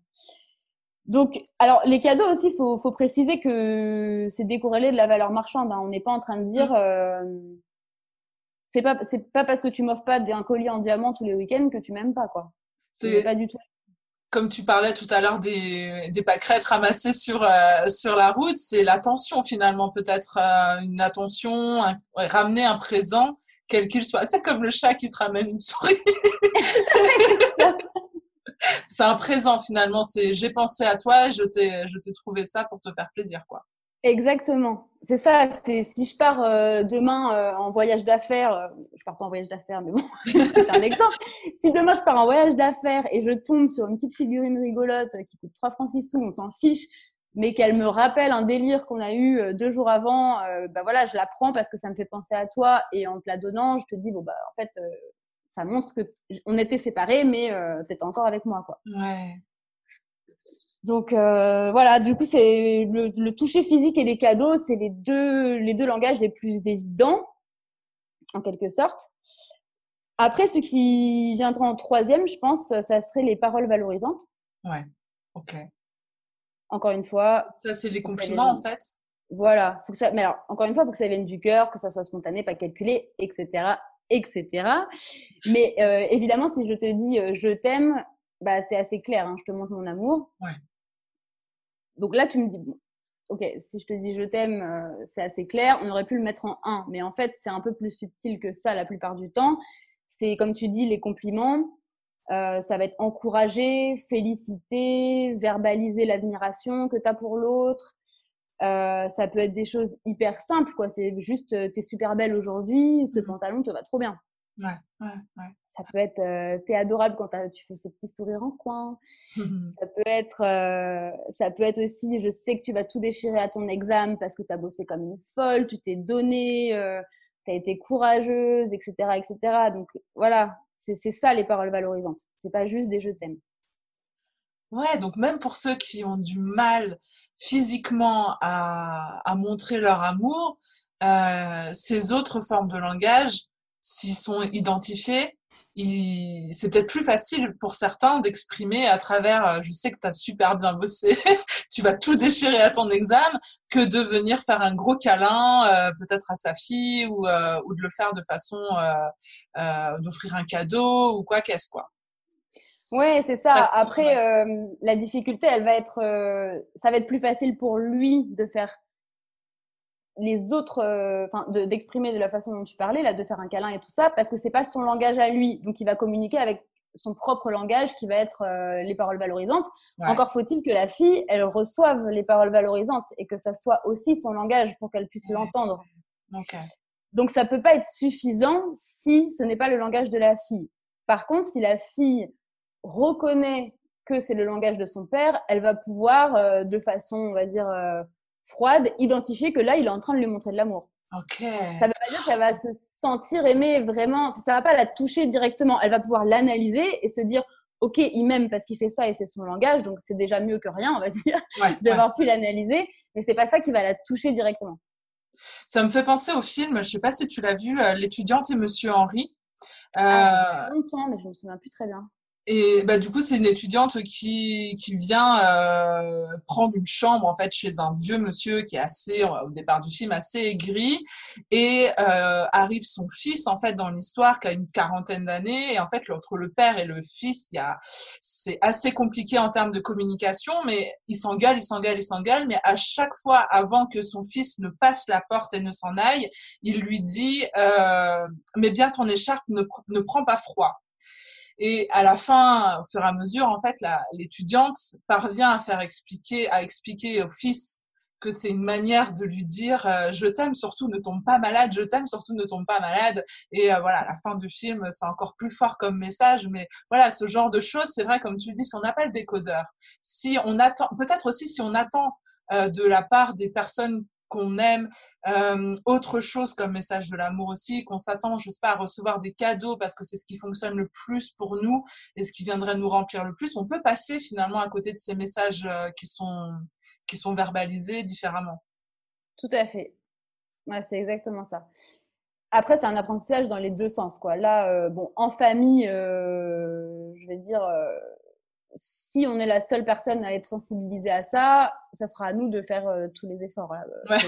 Donc, alors les cadeaux aussi, faut, faut préciser que c'est décorrélé de la valeur marchande. Hein. On n'est pas en train de dire, mm. euh, c'est pas c'est pas parce que tu m'offres pas un collier en diamant tous les week-ends que tu m'aimes pas quoi. C'est pas du tout. Comme tu parlais tout à l'heure des, des pâquerettes ramassées sur euh, sur la route, c'est l'attention finalement peut-être euh, une attention, ramener un présent quel qu'il soit. C'est comme le chat qui te ramène une souris. [LAUGHS] c'est un présent finalement. C'est j'ai pensé à toi, je t'ai je t'ai trouvé ça pour te faire plaisir quoi. Exactement. C'est ça. C'est si je pars euh, demain euh, en voyage d'affaires, euh, je pars pas en voyage d'affaires, mais bon, [LAUGHS] c'est un exemple. Si demain je pars en voyage d'affaires et je tombe sur une petite figurine rigolote qui coûte 3 francs 6 sous, on s'en fiche, mais qu'elle me rappelle un délire qu'on a eu deux jours avant, bah voilà, je la prends parce que ça me fait penser à toi et en te la donnant, je te dis bon bah en fait ça montre que on était séparés, mais euh, tu étais encore avec moi, quoi. Ouais. Donc euh, voilà, du coup, c'est le, toucher physique et les cadeaux, c'est les deux, les deux langages les plus évidents, en quelque sorte. Après, ce qui viendra en troisième, je pense, ça serait les paroles valorisantes. Ouais, ok. Encore une fois. Ça, c'est les compliments, en fait. Voilà. Faut que ça... Mais alors, encore une fois, faut que ça vienne du cœur, que ça soit spontané, pas calculé, etc etc. Mais euh, évidemment, si je te dis euh, je t'aime, bah, c'est assez clair. Hein, je te montre mon amour. Ouais. Donc là, tu me dis, bon, ok, si je te dis je t'aime, euh, c'est assez clair. On aurait pu le mettre en un, mais en fait, c'est un peu plus subtil que ça la plupart du temps. C'est comme tu dis, les compliments. ça va être encourager, féliciter, verbaliser l'admiration que tu as pour l'autre. Euh, ça peut être des choses hyper simples, quoi. C'est juste, euh, t'es super belle aujourd'hui, ce mmh pantalon te va trop bien. Ouais, ouais, ouais. Ça peut être, euh, t'es adorable quand tu fais ce petit sourire en coin. [LAUGHS] ça peut être, ça peut être aussi, je sais que tu vas tout déchirer à ton examen parce que t'as bossé comme une folle, tu t'es donné, t'as été courageuse, etc., etc. Donc voilà, c'est ça les paroles valorisantes. C'est pas juste des je t'aime. Ouais, donc même pour ceux qui ont du mal physiquement à, à montrer leur amour, euh, ces autres formes de langage, s'ils sont identifiés, c'est peut-être plus facile pour certains d'exprimer à travers euh, je sais que tu as super bien bossé, [LAUGHS] tu vas tout déchirer à ton examen, que de venir faire un gros câlin, euh, peut-être à sa fille, ou, euh, ou de le faire de façon d'offrir un cadeau, ou quoi qu'est-ce quoi. Ouais, c'est ça. Après, la difficulté, elle va être, ça va être plus facile pour lui de faire les autres, euh, enfin, d'exprimer de la façon dont tu parlais, là, de faire un câlin et tout ça, parce que c'est pas son langage à lui. Donc, il va communiquer avec son propre langage qui va être les paroles valorisantes. Encore faut-il que la fille, elle reçoive les paroles valorisantes et que ça soit aussi son langage pour qu'elle puisse l'entendre. Donc, ça peut pas être suffisant si ce n'est pas le langage de la fille. Par contre, si la fille reconnaît que c'est le langage de son père, elle va pouvoir, euh, de façon, on va dire, euh, froide, identifier que là, il est en train de lui montrer de l'amour. Ok. Ça veut pas dire qu'elle va se sentir aimée vraiment, ça va pas la toucher directement. Elle va pouvoir l'analyser et se dire, ok, il m'aime parce qu'il fait ça et c'est son langage, donc c'est déjà mieux que rien, on va [LAUGHS] dire, d'avoir pu l'analyser. Mais c'est pas ça qui va la toucher directement. Ça me fait penser au film, je sais pas si tu l'as vu, euh, l'étudiante et Monsieur Henri. Ah, longtemps, mais je me souviens plus très bien. Et bah, du coup, c'est une étudiante qui, qui vient euh, prendre une chambre en fait chez un vieux monsieur qui est assez, au départ du film, assez aigri. Et euh, arrive son fils en fait dans l'histoire qui a une quarantaine d'années. Et en fait, entre le père et le fils, il y a, c'est assez compliqué en termes de communication, mais ils s'engueulent, ils s'engueulent, ils s'engueulent. Mais à chaque fois, avant que son fils ne passe la porte et ne s'en aille, il lui dit euh, "Mais bien ton écharpe ne, ne prend pas froid." Et à la fin, au fur et à mesure, en fait, l'étudiante parvient à faire expliquer, à expliquer au fils que c'est une manière de lui dire euh, je t'aime surtout ne tombe pas malade je t'aime surtout ne tombe pas malade et euh, voilà la fin du film c'est encore plus fort comme message mais voilà ce genre de choses c'est vrai comme tu dis si on n'a pas le décodeur si on attend peut-être aussi si on attend euh, de la part des personnes qu'on aime, euh, autre chose comme message de l'amour aussi, qu'on s'attend, je sais pas, à recevoir des cadeaux parce que c'est ce qui fonctionne le plus pour nous et ce qui viendrait nous remplir le plus, on peut passer finalement à côté de ces messages euh, qui sont qui sont verbalisés différemment. Tout à fait. C'est exactement ça. Après, c'est un apprentissage dans les deux sens, quoi. Là, euh, bon, en famille, je vais dire, si on est la seule personne à être sensibilisée à ça, ça sera à nous de faire euh, tous les efforts. Là.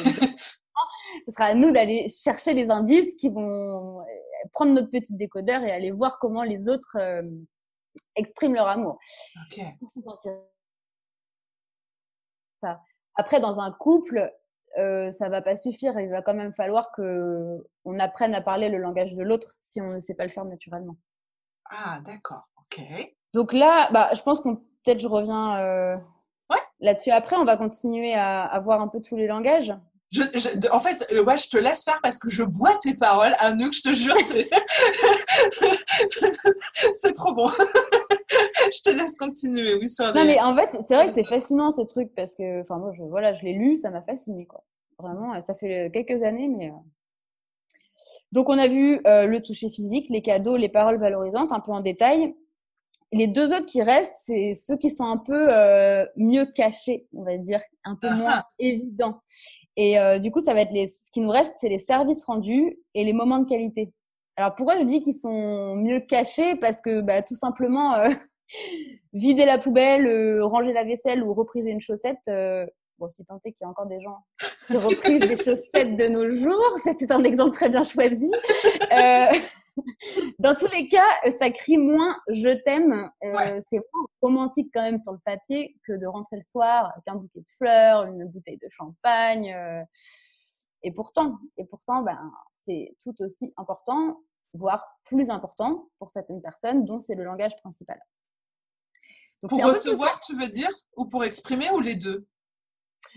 Ce [LAUGHS] sera à nous d'aller chercher les indices qui vont euh, prendre notre petit décodeur et aller voir comment les autres euh, expriment leur amour. Pour se sentir ça. Après, dans un couple, euh, ça va pas suffire. Il va quand même falloir que on apprenne à parler le langage de l'autre si on ne sait pas le faire naturellement. Ah, d'accord. Ok. Donc là, bah, je pense qu'on peut-être je reviens euh, là-dessus après. On va continuer à, à, voir un peu tous les langages. Je, je, en fait, euh, ouais, je te laisse faire parce que je bois tes paroles. Anouk, je te jure, c'est [LAUGHS] trop bon. [LAUGHS] je te laisse continuer. Oui, Non, mais en fait, c'est vrai que c'est fascinant ce truc parce que, enfin, moi, je, voilà, je l'ai lu, ça m'a fasciné, quoi. Vraiment, ça fait quelques années, mais. Euh. Donc, on a vu euh, le toucher physique, les cadeaux, les paroles valorisantes, un peu en détail les deux autres qui restent, c'est ceux qui sont un peu euh, mieux cachés, on va dire, un peu moins évidents. Et euh, du coup, ça va être les, ce qui nous reste, c'est les services rendus et les moments de qualité. Alors pourquoi je dis qu'ils sont mieux cachés? Parce que bah, tout simplement, euh, [LAUGHS] vider la poubelle, ranger la vaisselle ou repriser une chaussette, bon, si tant est qu'il y a encore des gens qui [LAUGHS] reprisent des chaussettes de nos jours, c'était un exemple très bien choisi. [LAUGHS] Dans tous les cas, ça crie moins je t'aime. Euh, c'est moins romantique quand même sur le papier que de rentrer le soir avec un bouquet de fleurs, une bouteille de champagne. Euh. et pourtant, et pourtant, ben, c'est tout aussi important, voire plus important pour certaines personnes dont c'est le langage principal. pour recevoir, tu veux dire, ou pour exprimer, ou les deux?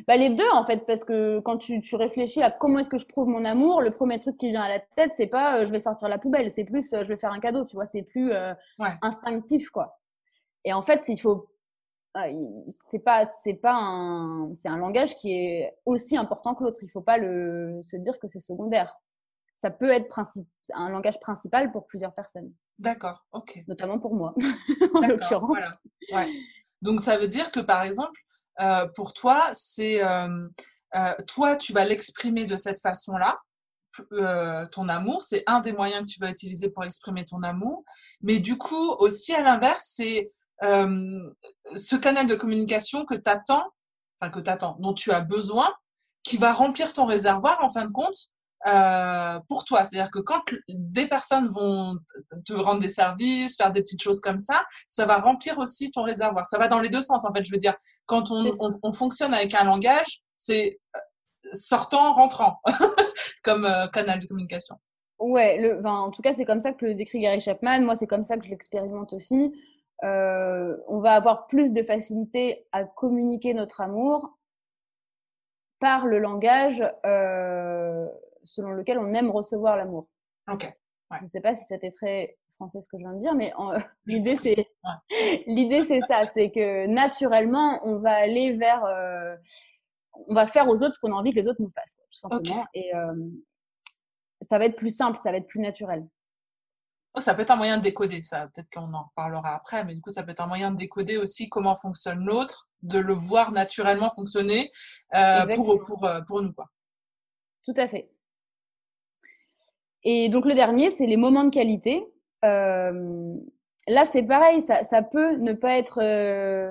Bah, les deux, en fait, parce que quand tu, tu réfléchis à comment est-ce que je prouve mon amour, le premier truc qui vient à la tête, c'est pas euh, je vais sortir la poubelle, c'est plus euh, je vais faire un cadeau, tu vois, c'est plus euh, instinctif, quoi. Et en fait, il faut. c'est pas, c'est pas un, c'est un langage qui est aussi important que l'autre. Il faut pas le, se dire que c'est secondaire. Ça peut être principe, un langage principal pour plusieurs personnes. D'accord, ok. Notamment pour moi, [LAUGHS] en l'occurrence. Voilà. Ouais. Donc ça veut dire que par exemple, euh, pour toi, c'est euh, euh, toi, tu vas l'exprimer de cette façon-là. ton amour, c'est un des moyens que tu vas utiliser pour exprimer ton amour. Mais du coup, aussi à l'inverse, c'est ce canal de communication que tu attends, enfin que tu attends, dont tu as besoin, qui va remplir ton réservoir en fin de compte euh, pour toi. C'est-à-dire que quand des personnes vont te rendre des services, faire des petites choses comme ça, ça va remplir aussi ton réservoir. Ça va dans les deux sens, en fait. Je veux dire, quand on, on, fonctionne avec un langage, c'est euh, sortant, rentrant, [LAUGHS] comme euh, canal de communication. Ouais, le, enfin, en tout cas, c'est comme ça que le décrit Gary Chapman. Moi, c'est comme ça que je l'expérimente aussi. Euh, on va avoir plus de facilité à communiquer notre amour par le langage euh, selon lequel on aime recevoir l'amour. Ok. Je ne sais pas si c'était très français ce que je viens de dire, mais [LAUGHS] l'idée c'est [LAUGHS] l'idée c'est ça, c'est que naturellement on va aller vers, euh, on va faire aux autres ce qu'on a envie que les autres nous fassent, tout simplement, et euh, ça va être plus simple, ça va être plus naturel. Oh, ça peut être un moyen de décoder, ça. Peut-être qu'on en parlera après, mais du coup, ça peut être un moyen de décoder aussi comment fonctionne l'autre, de le voir naturellement fonctionner euh, pour, pour, pour nous. Quoi. Tout à fait. Et donc le dernier, c'est les moments de qualité. Euh, là, c'est pareil, ça, ça, peut ne pas être euh,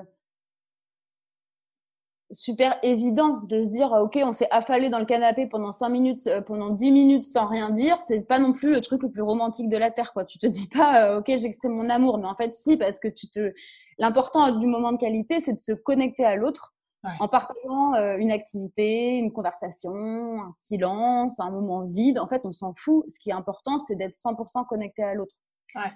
super évident de se dire, ok, on s'est affalé dans le canapé pendant 5 minutes, euh, pendant 10 minutes sans rien dire. C'est pas non plus le truc le plus romantique de la Terre, quoi. Tu te dis pas, ok, j'exprime mon amour, mais en fait, si, parce que tu te, l'important du moment de qualité, c'est de se connecter à l'autre en partageant euh, une activité, une conversation, un silence, un moment vide. En fait, on s'en fout. Ce qui est important, c'est d'être 100% connecté à l'autre. Ouais.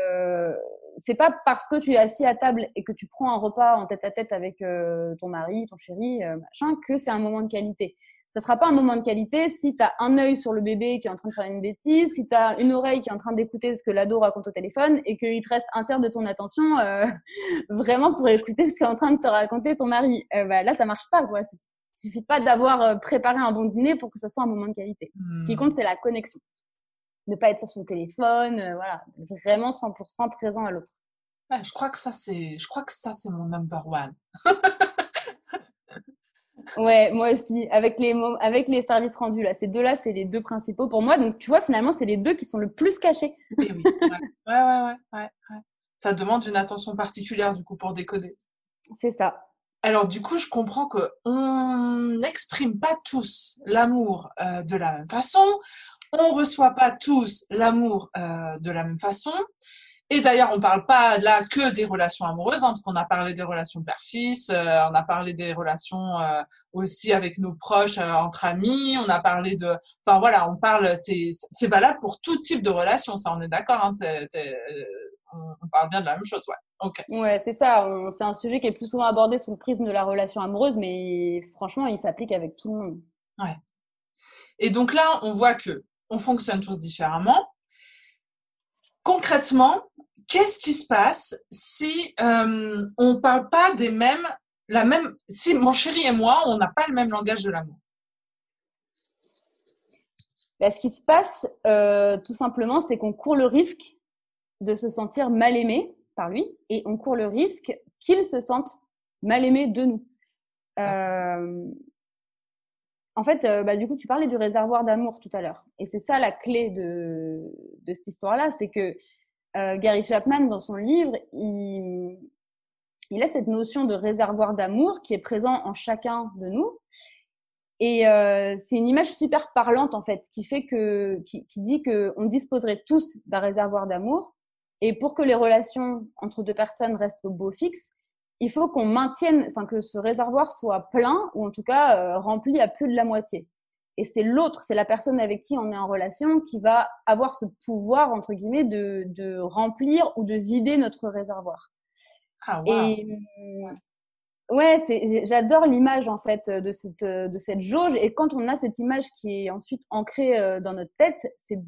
Euh, c'est pas parce que tu es assis à table et que tu prends un repas en tête à tête avec euh, ton mari, ton chéri, euh, machin, que c'est un moment de qualité ça sera pas un moment de qualité si tu as un œil sur le bébé qui est en train de faire une bêtise, si tu as une oreille qui est en train d'écouter ce que l'ado raconte au téléphone et qu'il te reste un tiers de ton attention euh, [LAUGHS] vraiment pour écouter ce qu'est en train de te raconter ton mari. Euh, bah, là, ça marche pas. quoi. Il suffit pas d'avoir préparé un bon dîner pour que ça soit un moment de qualité. Ce qui compte, hmm. c'est la connexion. Ne pas être sur son téléphone, voilà, vraiment 100% présent à l'autre. je crois que ça c'est, je crois que ça c'est mon number one. [LAUGHS] Ouais, moi aussi. Avec les, avec les services rendus, là. Ces deux-là, c'est les deux principaux pour moi. Donc, tu vois, finalement, c'est les deux qui sont le plus cachés. Eh oui, ouais. Ouais, ouais, ouais, Ça demande une attention particulière, du coup, pour décoder. C'est ça. Alors, du coup, je comprends qu'on n'exprime pas tous l'amour euh, de la même façon. On reçoit pas tous l'amour euh, de la même façon. Et d'ailleurs, on parle pas là que des relations amoureuses, hein, parce qu'on a parlé des relations père-fils, euh, on a parlé des relations euh, aussi avec nos proches, euh, entre amis, on a parlé de, enfin voilà, on parle, c'est valable pour tout type de relation, ça, on est d'accord. Hein, on, parle bien de la même chose, ouais. Ok. Ouais, c'est ça. C'est un sujet qui est plus souvent abordé sous le prisme de la relation amoureuse, mais franchement, il s'applique avec tout le monde. Ouais. Et donc là, on voit que on fonctionne tous différemment concrètement, qu'est-ce qui se passe si euh, on ne parle pas des mêmes, la même, si mon chéri et moi, on n'a pas le même langage de l'amour? Bah, Ce qui se passe, euh, tout simplement, c'est qu'on court le risque de se sentir mal aimé par lui et on court le risque qu'il se sente mal aimé de nous. Euh, en fait, bah, du coup, tu parlais du réservoir d'amour tout à l'heure. Et c'est ça la clé de, de cette histoire-là, c'est que euh, Gary Chapman, dans son livre, il, a cette notion de réservoir d'amour qui est présent en chacun de nous. Et euh, c'est une image super parlante en fait, qui fait que, qui, dit que on disposerait tous d'un réservoir d'amour. Et pour que les relations entre deux personnes restent au beau fixe, il faut qu'on maintienne, enfin que ce réservoir soit plein ou en tout cas euh, rempli à plus de la moitié et c'est l'autre, c'est la personne avec qui on est en relation qui va avoir ce pouvoir, entre guillemets, de, de remplir ou de vider notre réservoir. Ah, wow. Et ouais, c'est, j'adore l'image, en fait, de cette, de cette jauge. Et quand on a cette image qui est ensuite ancrée euh, dans notre tête, c'est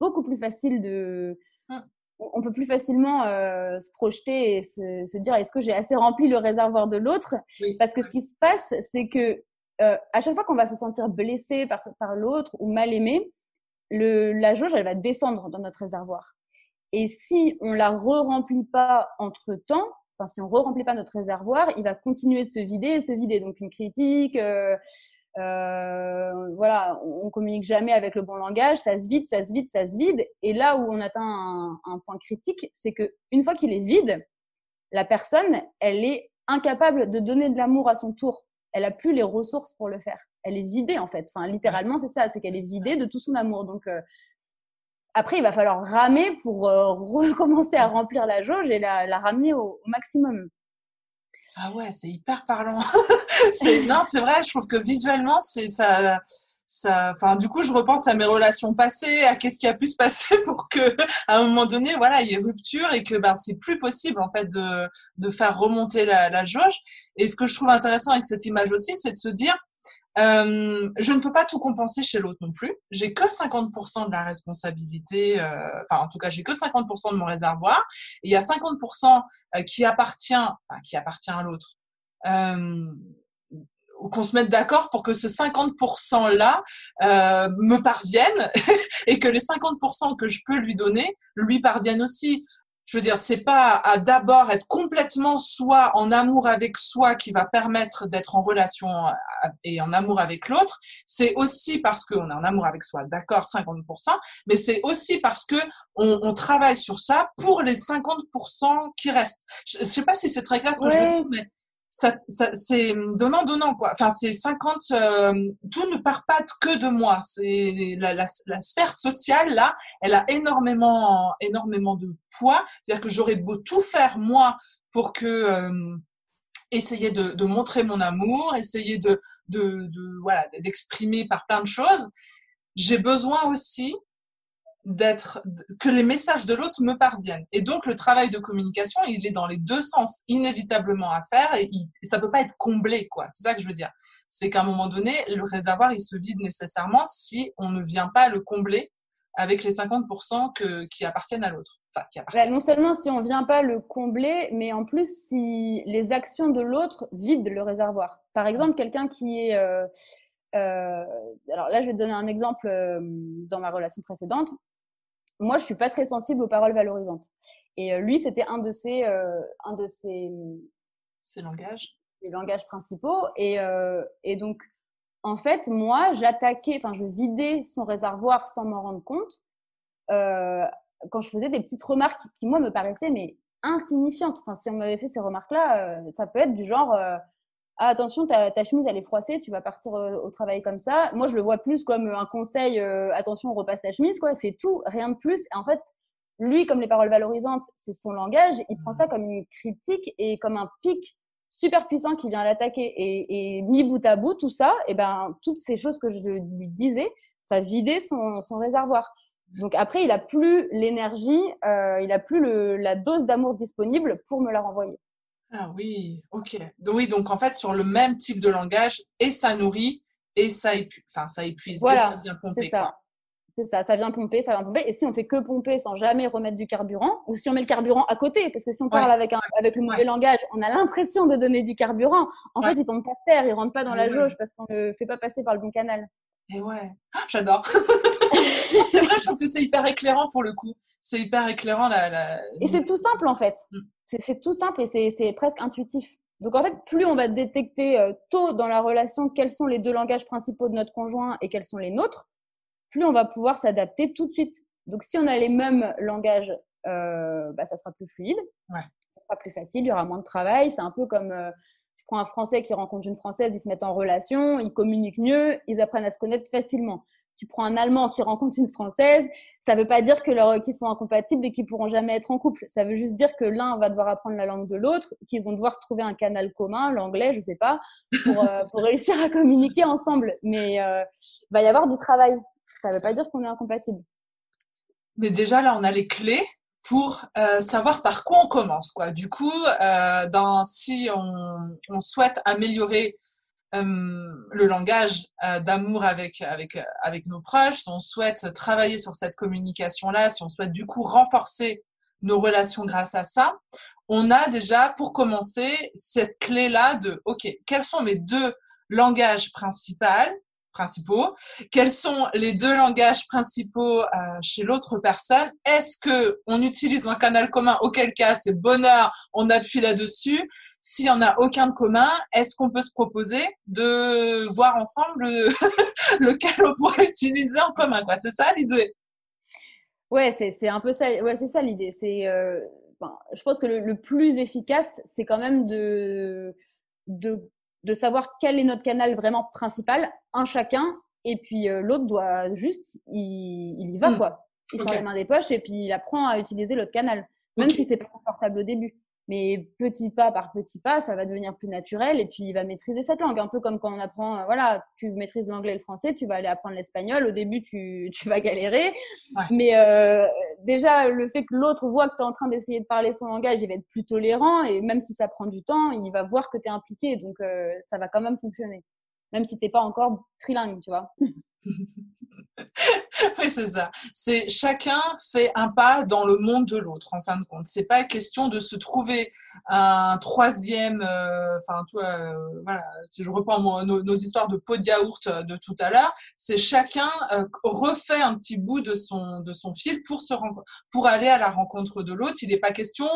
beaucoup plus facile de. Hum. On peut plus facilement euh, se projeter et se, se dire est-ce que j'ai assez rempli le réservoir de l'autre? Parce que ce qui se passe, c'est que euh, à chaque fois qu'on va se sentir blessé par, l'autre ou mal aimé, la jauge, elle va descendre dans notre réservoir. Et si on la re-remplit pas entre temps, enfin si on re-remplit pas notre réservoir, il va continuer de se vider se vider. Donc une critique, euh, euh, voilà, on, communique jamais avec le bon langage, ça se vide, ça se vide, ça se vide. Et là où on atteint un, un point critique, c'est que une fois qu'il est vide, la personne, elle est incapable de donner de l'amour à son tour elle a plus les ressources pour le faire. Elle est vidée en fait. Enfin, littéralement, c'est ça, c'est qu'elle est vidée de tout son amour. Donc euh, après, il va falloir ramer pour euh, [LAUGHS] recommencer à remplir la jauge et la, ramener au, maximum. Ah ouais, c'est hyper parlant. [LAUGHS] non, c'est vrai. Je trouve que visuellement, c'est ça ça, enfin, du coup, je repense à mes relations passées, à qu'est-ce qui a pu se passer [LAUGHS] pour que, à un moment donné, voilà, il y ait rupture et que, ben, c'est plus possible, en fait, de, de faire remonter la, la jauge. Et ce que je trouve intéressant avec cette image aussi, c'est de se dire, euh, je ne peux pas tout compenser chez l'autre non plus. J'ai que 50% de la responsabilité, euh, enfin en tout cas j'ai que 50% de mon réservoir. Il y a 50% euh, qui appartient, enfin, qui appartient à l'autre. Euh, qu'on se mette d'accord pour que ce 50%-là euh, me parvienne [LAUGHS] et que les 50% que je peux lui donner lui parviennent aussi. Je veux dire, c'est pas à d'abord être complètement soi en amour avec soi qui va permettre d'être en relation euh, et en amour avec l'autre. C'est aussi parce qu'on est en amour avec soi, d'accord, 50%, mais c'est aussi parce que on, on, travaille sur ça pour les 50% qui restent. Je, je sais pas si c'est très clair ce que je veux dire, mais ça, c'est donnant donnant quoi. Enfin c'est 50 euh, tout ne part pas que de moi. C'est la, la, la, sphère sociale là, elle a énormément énormément de poids. C'est-à-dire que j'aurais beau tout faire moi pour que euh, essayer de, de, montrer mon amour, essayer de, de, de voilà d'exprimer par plein de choses. J'ai besoin aussi d'être que les messages de l'autre me parviennent. Et donc le travail de communication, il est dans les deux sens inévitablement à faire et, il, ça peut pas être comblé quoi. C'est ça que je veux dire. C'est qu'à un moment donné, le réservoir il se vide nécessairement si on ne vient pas le combler avec les 50% que, qui appartiennent à l'autre. bah, non seulement si on vient pas le combler, mais en plus si les actions de l'autre vident le réservoir. Par exemple, quelqu'un qui est... Euh, euh, alors là, je vais donner un exemple euh, dans ma relation précédente. Moi, je suis pas très sensible aux paroles valorisantes. Et lui, c'était un de ses, un de ses, ses langages, ses langages principaux. Et, et donc, en fait, moi, j'attaquais, enfin, je vidais son réservoir sans m'en rendre compte euh, quand je faisais des petites remarques qui, moi, me paraissaient mais insignifiantes. Enfin, si on m'avait fait ces remarques-là, euh, ça peut être du genre euh, ah, attention, ta, ta, chemise, elle est froissée, tu vas partir au travail comme ça. Moi, je le vois plus comme un conseil attention, on repasse ta chemise, quoi. C'est tout, rien de plus. Et en fait, lui, comme les paroles valorisantes, c'est son langage, il prend ça comme une critique et comme un pic super puissant qui vient l'attaquer. Et, et, mis bout à bout, tout ça, et ben, toutes ces choses que je lui disais, ça vidait son, son réservoir. Donc après, il a plus l'énergie, euh, il a plus le, la dose d'amour disponible pour me la renvoyer. Ah oui, ok. Oui, donc en fait, sur le même type de langage, et ça nourrit, et ça, épuise, enfin, ça épuise, et ça vient pomper. C'est ça. C'est ça, ça vient pomper, ça vient pomper. Et si on fait que pomper sans jamais remettre du carburant, ou si on met le carburant à côté, parce que si on parle avec, un, avec le mauvais langage, on a l'impression de donner du carburant. En fait, il tombe pas de terre, il rentre pas dans la jauge parce qu'on ne le fait pas passer par le bon canal. Et ouais, ah, j'adore. [LAUGHS] [LAUGHS] c'est vrai, je trouve que c'est hyper éclairant pour le coup. C'est hyper éclairant. La, Et c'est tout simple en fait. Mm. C'est tout simple et c'est presque intuitif. Donc en fait, plus on va détecter euh, tôt dans la relation quels sont les deux langages principaux de notre conjoint et quels sont les nôtres, plus on va pouvoir s'adapter tout de suite. Donc si on a les mêmes langages, euh, bah, ça sera plus fluide, ouais. ça sera plus facile, il y aura moins de travail. C'est un peu comme euh, je prends un Français qui rencontre une Française, ils se mettent en relation, ils communiquent mieux, ils apprennent à se connaître facilement tu prends un Allemand qui rencontre une Française, ça ne veut pas dire que leurs qu'ils sont incompatibles et qu'ils pourront jamais être en couple. Ça veut juste dire que l'un va devoir apprendre la langue de l'autre, qu'ils vont devoir trouver un canal commun, l'anglais, je sais pas, pour, euh, pour réussir à communiquer ensemble. Mais euh, il va y avoir du travail. Ça ne veut pas dire qu'on est incompatible. Mais déjà là, on a les clés pour euh, savoir par quoi on commence. Quoi. Du coup, dans, si on, on souhaite améliorer euh, le langage euh, d'amour avec, avec, avec nos proches, si on souhaite travailler sur cette communication-là, si on souhaite du coup renforcer nos relations grâce à ça, on a déjà, pour commencer, cette clé-là de, OK, quels sont mes deux langages principaux principaux? Quels sont les deux langages principaux euh, chez l'autre personne? Est-ce que on utilise un canal commun? Auquel cas, c'est bonheur, on appuie là-dessus. S'il y en a aucun de commun, est-ce qu'on peut se proposer de voir ensemble lequel [LAUGHS] on pourrait utiliser en commun C'est ça l'idée? Ouais, c'est un peu ça. Ouais, c'est ça l'idée. C'est, euh, je pense que le, le plus efficace, c'est quand même de de de savoir quel est notre canal vraiment principal, un chacun, et puis euh, l'autre doit juste, il, il y va, hmm. quoi. Il sort les mains des poches et puis il apprend à utiliser l'autre canal, même si c'est pas confortable au début. Mais petit pas par petit pas, ça va devenir plus naturel et puis il va maîtriser cette langue. Un peu comme quand on apprend, euh, voilà, tu maîtrises l'anglais et le français, tu vas aller apprendre l'espagnol. Au début, tu, [LAUGHS] tu vas galérer. Mais euh, déjà, le fait que l'autre voit que tu es en train d'essayer de parler son langage, il va être plus tolérant et même si ça prend du temps, il va voir que tu es impliqué. Donc, euh, ça va quand même fonctionner. Même si tu n'es pas encore trilingue, tu vois. [LAUGHS] [LAUGHS] oui, c'est ça. C'est chacun fait un pas dans le monde de l'autre, en fin de compte. C'est pas question de se trouver un troisième. Euh, enfin, euh, voilà. Si je reprends nos, histoires de pot de yaourt euh, de tout à l'heure, c'est chacun refait un petit bout de son de son fil pour se pour aller à la rencontre de l'autre. Il n'est pas question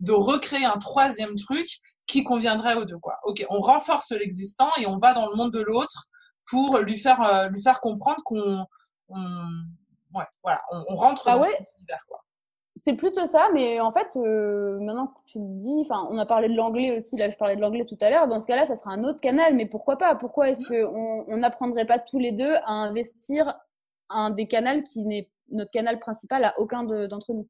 de recréer un troisième truc qui conviendrait aux deux. Quoi. Ok, on renforce l'existant et on va dans le monde de l'autre pour lui faire, euh, lui faire comprendre qu'on ouais, voilà, on, rentre bah dans l'univers. C'est plutôt ça, mais en fait, euh, maintenant que tu le dis, enfin, on a parlé de l'anglais aussi, là je parlais de l'anglais tout à l'heure, dans ce cas-là, ça sera un autre canal, mais pourquoi pas? Pourquoi est-ce mmh. qu'on n'apprendrait pas tous les deux à investir un des canaux qui n'est notre canal principal à aucun d'entre nous?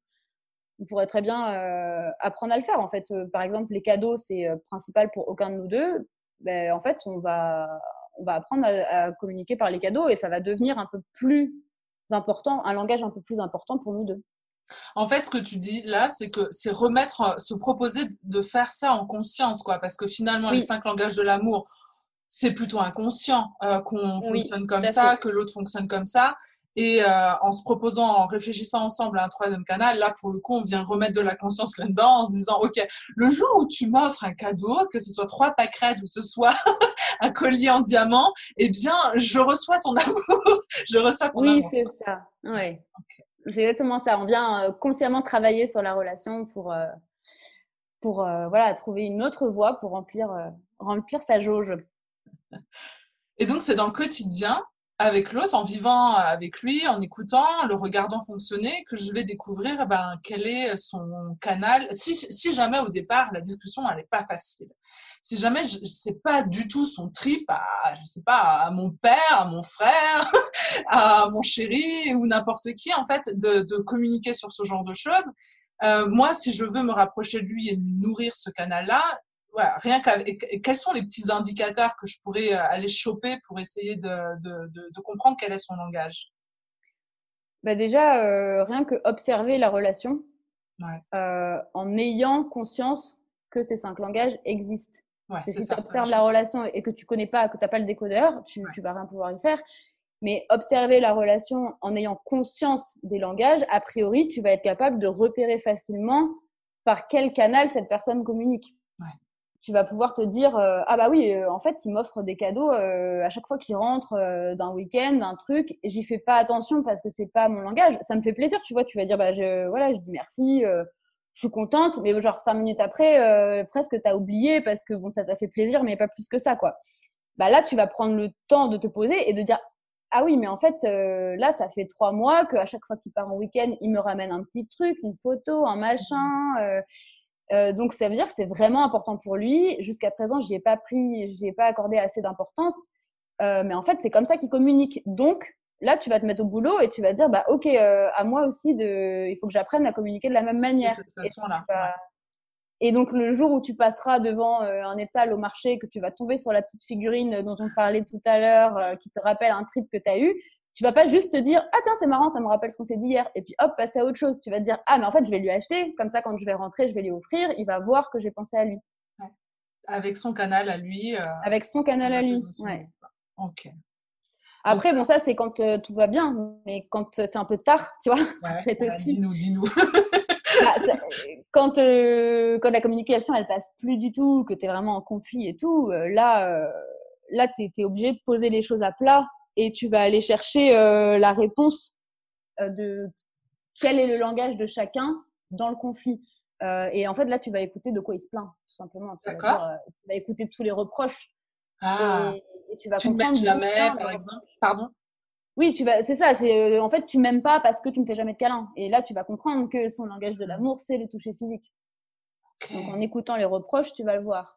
On pourrait très bien euh, apprendre à le faire. En fait, par exemple, les cadeaux, c'est principal pour aucun de nous deux. Ben, en fait, on va, on va apprendre à, communiquer par les cadeaux et ça va devenir un peu plus important, un langage un peu plus important pour nous deux. En fait, ce que tu dis là, c'est que c'est remettre, se proposer de faire ça en conscience, quoi, parce que finalement, les cinq langages de l'amour, c'est plutôt inconscient euh, qu'on fonctionne comme ça, que l'autre fonctionne comme ça. Et euh, en se proposant, en réfléchissant ensemble à un troisième canal, là pour le coup, on vient remettre de la conscience là-dedans en se disant, ok, le jour où tu m'offres un cadeau, que ce soit trois pâquerettes ou ce soit [LAUGHS] un collier en diamant, eh bien, je reçois ton amour, [LAUGHS] je reçois ton amour. Oui, c'est ça. Oui. C'est exactement ça. On vient euh, consciemment travailler sur la relation pour euh, pour voilà trouver une autre voie pour remplir remplir sa jauge. Et donc c'est dans le quotidien avec l'autre, en vivant avec lui, en écoutant, le regardant fonctionner, que je vais découvrir ben, quel est son canal. Si, si jamais au départ, la discussion, n'est pas facile. Si jamais je sais pas du tout son trip à, je sais pas, à mon père, à mon frère, [LAUGHS] à mon chéri ou n'importe qui, en fait, de, de, communiquer sur ce genre de choses. Euh, moi, si je veux me rapprocher de lui et nourrir ce canal-là, rien qu'avec quels sont les petits indicateurs que je pourrais euh, aller choper pour essayer de, de, de, comprendre quel est son langage? Bah Déjà, euh, rien que observer la relation euh, en ayant conscience que ces cinq langages existent. si tu observes la relation et que tu connais pas, que tu n'as pas le décodeur, tu, tu vas rien pouvoir y faire. Mais observer la relation en ayant conscience des langages, a priori, tu vas être capable de repérer facilement par quel canal cette personne communique tu vas pouvoir te dire euh, ah bah oui euh, en fait il m'offre des cadeaux euh, à chaque fois qu'il rentre d'un week-end d'un truc j'y fais pas attention parce que c'est pas mon langage. Ça me fait plaisir tu vois tu vas dire bah je voilà je dis merci je suis contente mais genre cinq minutes après presque t'as oublié parce que bon ça t'a fait plaisir mais pas plus que ça quoi. Bah là tu vas prendre le temps de te poser et de dire ah oui mais en fait là ça fait trois mois qu'à chaque fois qu'il part en week-end il me ramène un petit truc une photo un machin donc ça veut dire que c'est vraiment important pour lui. Jusqu'à présent, j'y ai pas pris, j'y ai pas accordé assez d'importance. Euh, mais en fait, c'est comme ça qu'il communique. Donc là, tu vas te mettre au boulot et tu vas dire, bah ok, euh, à moi aussi, de, il faut que j'apprenne à communiquer de la même manière. De cette façon-là. Et, donc le jour où tu passeras devant un étal au marché, que tu vas tomber sur la petite figurine dont on parlait tout à l'heure, qui te rappelle un trip que tu as eu, tu vas pas juste te dire ah tiens c'est marrant ça me rappelle ce qu'on s'est dit hier et puis hop passer à autre chose. Tu vas te dire ah mais en fait je vais lui acheter comme ça quand je vais rentrer je vais lui offrir il va voir que j'ai pensé à lui. Avec son canal à lui euh, avec son canal à lui ouais. ok. Après bon ça c'est quand euh, tout va bien mais quand euh, c'est un peu tard tu vois [LAUGHS] aussi. dis-nous dis-nous. [LAUGHS] Bah, quand quand la communication elle passe plus du tout que tu es vraiment en conflit et tout là là tu es obligé de poser les choses à plat et tu vas aller chercher euh, la réponse euh, de quel est le langage de chacun dans le conflit. Euh, et en fait, là, tu vas écouter de quoi il se plaint, tout simplement. Tu, vas, tu vas écouter tous les reproches. Ah. Et, tu vas tu comprendre. jamais, par exemple. Pardon? Oui, tu vas. C'est ça. C'est en fait, tu m'aimes pas parce que tu me fais jamais de câlin. Et là, tu vas comprendre que son langage de l'amour, c'est le toucher physique. Donc, en écoutant les reproches, tu vas le voir.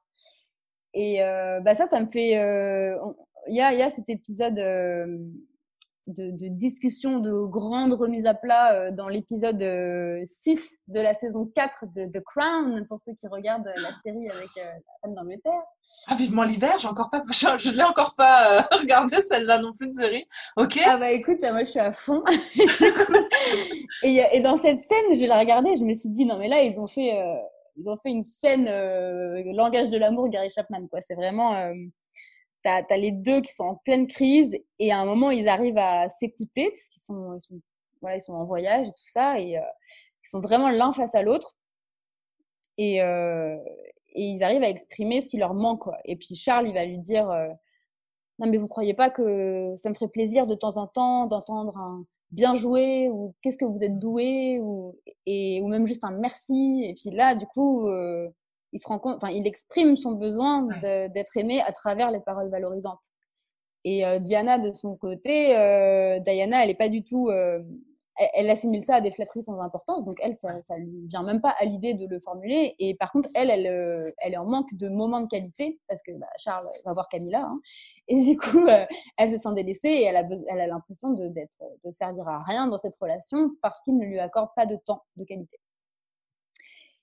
Et bah ça, ça me fait il y a, y a cet épisode euh, de, de, discussion, de grande remise à plat euh, dans l'épisode 6 euh, de la saison 4 de The Crown, pour ceux qui regardent la série avec la femme d'Angleterre. Ah, vivement l'hiver, j'ai encore pas, [LAUGHS] je, l'ai encore pas regardé celle-là non plus de série. Ok. Ah bah écoute, moi je suis à fond. [LAUGHS] et, et, dans cette scène, je l'ai regardée, je me suis dit non mais là ils ont fait, ils ont fait une scène langage de l'amour Gary Chapman quoi. C'est vraiment tu as, les deux qui sont en pleine crise et à un moment, ils arrivent à s'écouter parce qu'ils sont, ils sont, voilà, ils sont en voyage et tout ça et euh, ils sont vraiment l'un face à l'autre. Et, euh, et ils arrivent à exprimer ce qui leur manque. Quoi. Et puis Charles, il va lui dire euh, Non, mais vous croyez pas que ça me ferait plaisir de temps en temps d'entendre un bien joué ou qu'est-ce que vous êtes doué ou, et, ou même juste un merci. Et puis là, du coup, euh, il se rend compte, enfin, il exprime son besoin d'être aimé à travers les paroles valorisantes. Et euh, Diana, de son côté, euh, Diana, elle est pas du tout, euh, elle, assimile ça à des flatteries sans importance, donc elle, ça, ça lui vient même pas à l'idée de le formuler. Et par contre, elle, elle, elle est en manque de moments de qualité parce que bah, Charles va voir Camilla, hein, et du coup, elle se sent délaissée et elle a, elle a l'impression de, d'être, de servir à rien dans cette relation parce qu'il ne lui accorde pas de temps de qualité.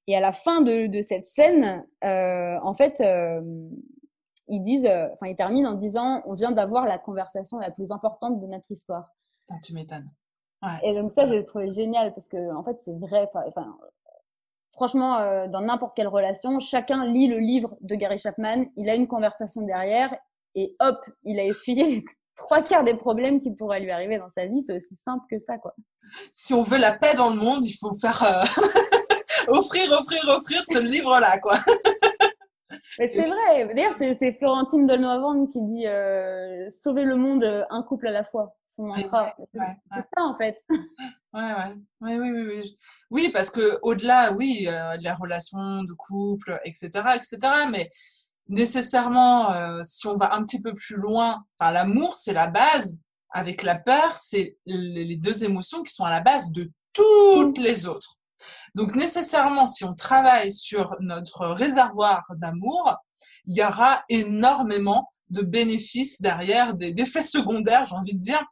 Et à la fin de, cette scène, euh, en fait, euh, ils disent, euh, enfin, ils terminent en disant, on vient d'avoir la conversation la plus importante de notre histoire. tu m'étonnes. Et donc ça, j'ai trouvé génial parce que, en fait, c'est vrai. Enfin, franchement, dans n'importe quelle relation, chacun lit le livre de Gary Chapman, il a une conversation derrière et hop, il a essuyé [LAUGHS] trois quarts des problèmes qui pourraient lui arriver dans sa vie, c'est aussi simple que ça, quoi. Si on veut la paix dans le monde, il faut faire euh, [LAUGHS] offrir, offrir, offrir ce livre-là, quoi. [LAUGHS] Mais c'est vrai. D'ailleurs, c'est Florentine Dolnoavant qui dit euh, sauver le monde un couple à la fois. Son mantra. c'est ça en fait. [LAUGHS] Ouais, ouais. Oui, oui, oui, oui. Oui, parce que au-delà, oui, euh, les relations de couple, etc., etc. Mais nécessairement, euh, si on va un petit peu plus loin, enfin, l'amour, c'est la base. Avec la peur, c'est les deux émotions qui sont à la base de toutes les autres. Donc nécessairement, si on travaille sur notre réservoir d'amour, il y aura énormément de bénéfices derrière, d'effets secondaires, j'ai envie de dire,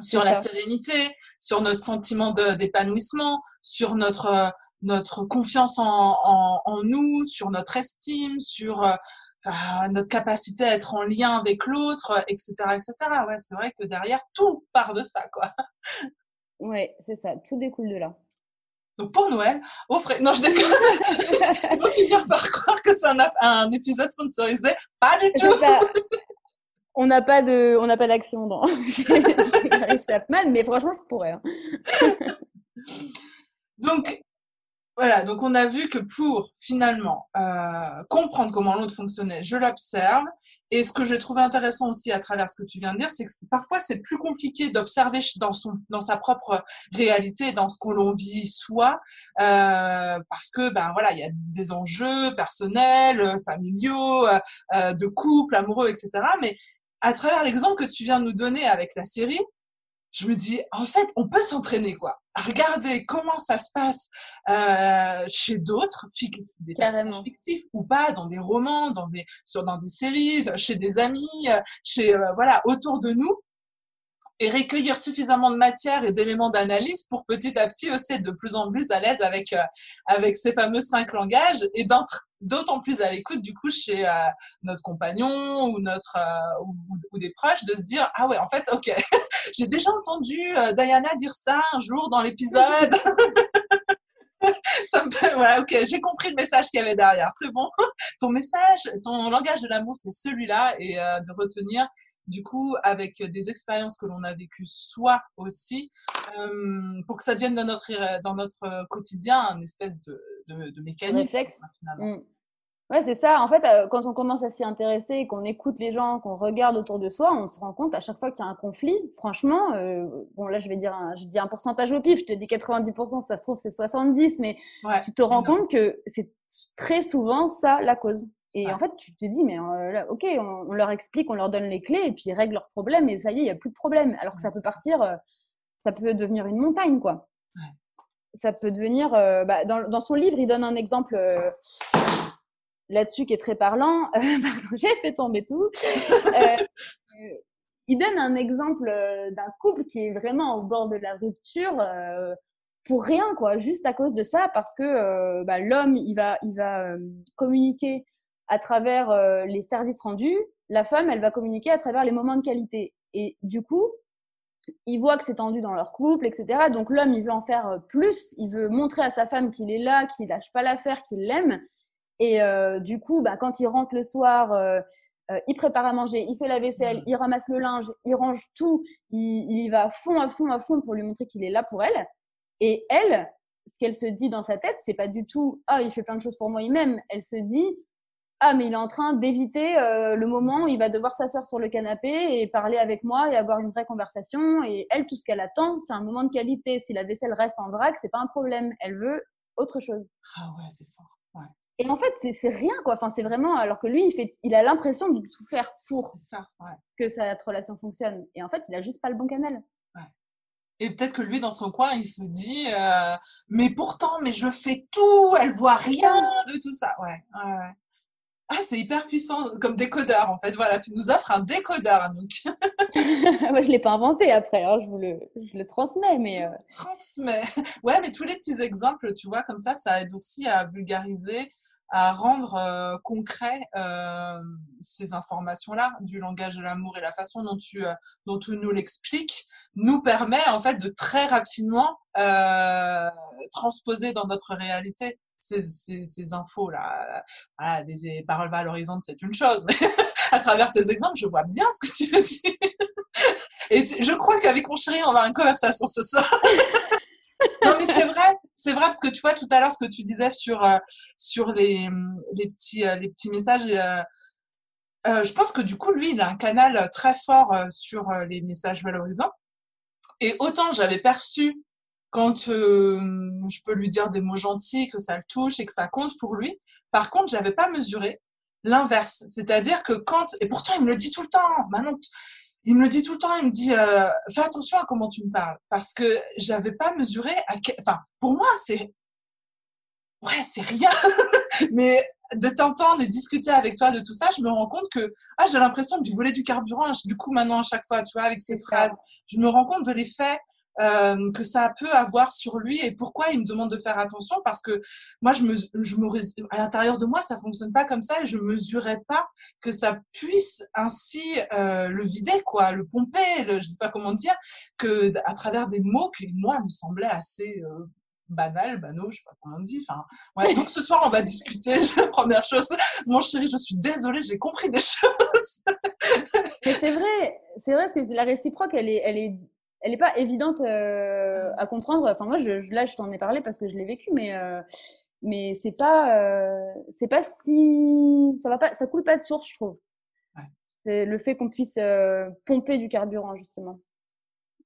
sur la sérénité, sur notre sentiment d'épanouissement, sur notre notre confiance en, en, nous, sur notre estime, sur euh, notre capacité à être en lien avec l'autre, etc., etc. Ouais, c'est vrai que derrière tout part de ça, quoi. Ouais, c'est ça, tout découle de là. Donc pour Noël, offrez. Non, je déconne. [LAUGHS] On va finir par croire que c'est un, un, épisode sponsorisé. Pas du tout. On n'a pas de, on n'a pas d'action dans [LAUGHS] Chapman, mais franchement, je pourrais. Hein. [LAUGHS] Donc, voilà, donc on a vu que pour finalement euh, comprendre comment l'autre fonctionnait, je l'observe. Et ce que j'ai trouvé intéressant aussi à travers ce que tu viens de dire, c'est que parfois c'est plus compliqué d'observer dans son dans sa propre réalité, dans ce qu'on l'on vit soi, euh, parce que ben voilà, il y a des enjeux personnels, familiaux, euh, de couple, amoureux, etc. Mais à travers l'exemple que tu viens de nous donner avec la série, je me dis, en fait, on peut s'entraîner, quoi. À regarder comment ça se passe euh, chez d'autres, des personnages fictifs ou pas, dans des romans, dans des, sur, dans des séries, chez des amis, euh, chez, euh, voilà, autour de nous et recueillir suffisamment de matière et d'éléments d'analyse pour petit à petit aussi être de plus en plus à l'aise avec, euh, avec ces fameux cinq langages et d'autant plus à l'écoute du coup chez euh, notre compagnon ou notre euh, ou, des proches de se dire ah ouais en fait ok [LAUGHS] j'ai déjà entendu Diana dire ça un jour dans l'épisode. [LAUGHS] Ça me voilà ok j'ai compris le message qu'il y avait derrière c'est bon. [LAUGHS] Ton message ton langage de l'amour c'est celui-là et de retenir du coup, avec des expériences que l'on a vécues soi aussi, euh, pour que ça devienne dans notre, dans notre quotidien une espèce de, de, de mécanisme. Finalement. Mm. Ouais, c'est ça. En fait, euh, quand on commence à s'y intéresser, qu'on écoute les gens, qu'on regarde autour de soi, on se rend compte à chaque fois qu'il y a un conflit. Franchement, euh, bon là, je vais dire, un, je dis un pourcentage au pif. Je te dis 90%, ça se trouve c'est 70, mais tu te rends compte que c'est très souvent ça la cause. Et en fait, tu te dis, mais euh, ok, on, leur explique, on leur donne les clés, et puis ils règlent leurs problèmes, et ça y est, il n'y a plus de problème. Alors que ça peut partir, ça peut devenir une montagne, quoi. Ça peut devenir. Euh, bah, dans, dans, son livre, il donne un exemple là-dessus qui est très parlant. [LAUGHS] pardon, j'ai fait tomber tout. il donne un exemple d'un couple qui est vraiment au bord de la rupture pour rien, quoi, juste à cause de ça, parce que bah, l'homme, il va, il va communiquer à travers euh, les services rendus, la femme, elle va communiquer à travers les moments de qualité. Et du coup, ils voient que c'est tendu dans leur couple, etc. Donc l'homme, il veut en faire euh, plus, il veut montrer à sa femme qu'il est là, qu'il lâche pas l'affaire, qu'il l'aime. Et euh, du coup, bah, quand il rentre le soir, il prépare à manger, il fait la vaisselle, mmh. il ramasse le linge, il range tout, il, il y va à fond, à fond, à fond pour lui montrer qu'il est là pour elle. Et elle, ce qu'elle se dit dans sa tête, c'est pas du tout ah il fait plein de choses pour moi, il m'aime. Elle se dit ah mais il est en train d'éviter euh, le moment où il va devoir s'asseoir sur le canapé et parler avec moi et avoir une vraie conversation et elle tout ce qu'elle attend c'est un moment de qualité si la vaisselle reste en vrac c'est pas un problème elle veut autre chose ah ouais c'est fort ouais. et en fait c'est rien quoi enfin c'est vraiment alors que lui il fait il a l'impression de tout faire pour ça, ouais. que cette relation fonctionne et en fait il a juste pas le bon canal ouais. Et peut-être que lui, dans son coin, il se dit, euh, mais pourtant, mais je fais tout, elle voit rien de tout ça. Ouais, ouais, ouais. Ah, c'est hyper puissant comme décodeur, en fait. Voilà, tu nous offres un décodeur, Anouk. [LAUGHS] [LAUGHS] Moi, je ne l'ai pas inventé après, hein. je, vous le, je le transmets. Mais euh... Transmets. Ouais, mais tous les petits exemples, tu vois, comme ça, ça aide aussi à vulgariser, à rendre euh, concret euh, ces informations-là du langage de l'amour et la façon dont tu, dont tu nous l'expliques nous permet, en fait, de très rapidement transposer dans notre réalité ces, infos-là. Voilà, des, paroles valorisantes, c'est une chose, mais [LAUGHS] à travers tes exemples, je vois bien ce que tu veux dire. Et je crois qu'avec mon chéri, on va avoir une conversation ce soir. [LAUGHS] non, mais c'est vrai, c'est vrai, parce que tu vois, tout à l'heure, ce que tu disais sur, euh, sur les, les, petits, euh, les petits messages, euh, je pense que du coup, lui, il a un canal très fort sur les messages valorisants. Et autant j'avais perçu quand je peux lui dire des mots gentils, que ça le touche et que ça compte pour lui. Par contre, j'avais pas mesuré l'inverse. C'est-à-dire que quand, et pourtant il me le dit tout le temps, maintenant, il me le dit tout le temps, il me dit euh, fais attention à comment tu me parles. Parce que j'avais pas mesuré à enfin pour moi c'est ouais c'est rien. [LAUGHS] Mais de t'entendre et discuter avec toi de tout ça je me rends compte que ah j'ai l'impression de lui voler du carburant du coup maintenant à chaque fois tu vois avec ces phrases. Je me rends compte de l'effet euh, que ça peut avoir sur lui et pourquoi il me demande de faire attention parce que moi je me, je me à l'intérieur de moi ça fonctionne pas comme ça et je mesurais pas que ça puisse ainsi euh, le vider quoi le pomper je sais pas comment dire que à travers des mots qui moi me semblaient assez euh, banal, banaux, je sais pas comment on dit. Enfin, ouais. Donc ce soir, on va discuter. [LAUGHS] Première chose, mon chéri, je suis désolée, j'ai compris des [LAUGHS] choses. C'est vrai, c'est vrai parce que la réciproque, elle est, elle est elle n'est pas évidente euh, à comprendre. Enfin, moi, je, là, je t'en ai parlé parce que je l'ai vécu, mais euh, mais c'est pas euh, c'est pas si ça va pas ça coule pas de source, je trouve. C'est le fait qu'on puisse pomper du carburant justement.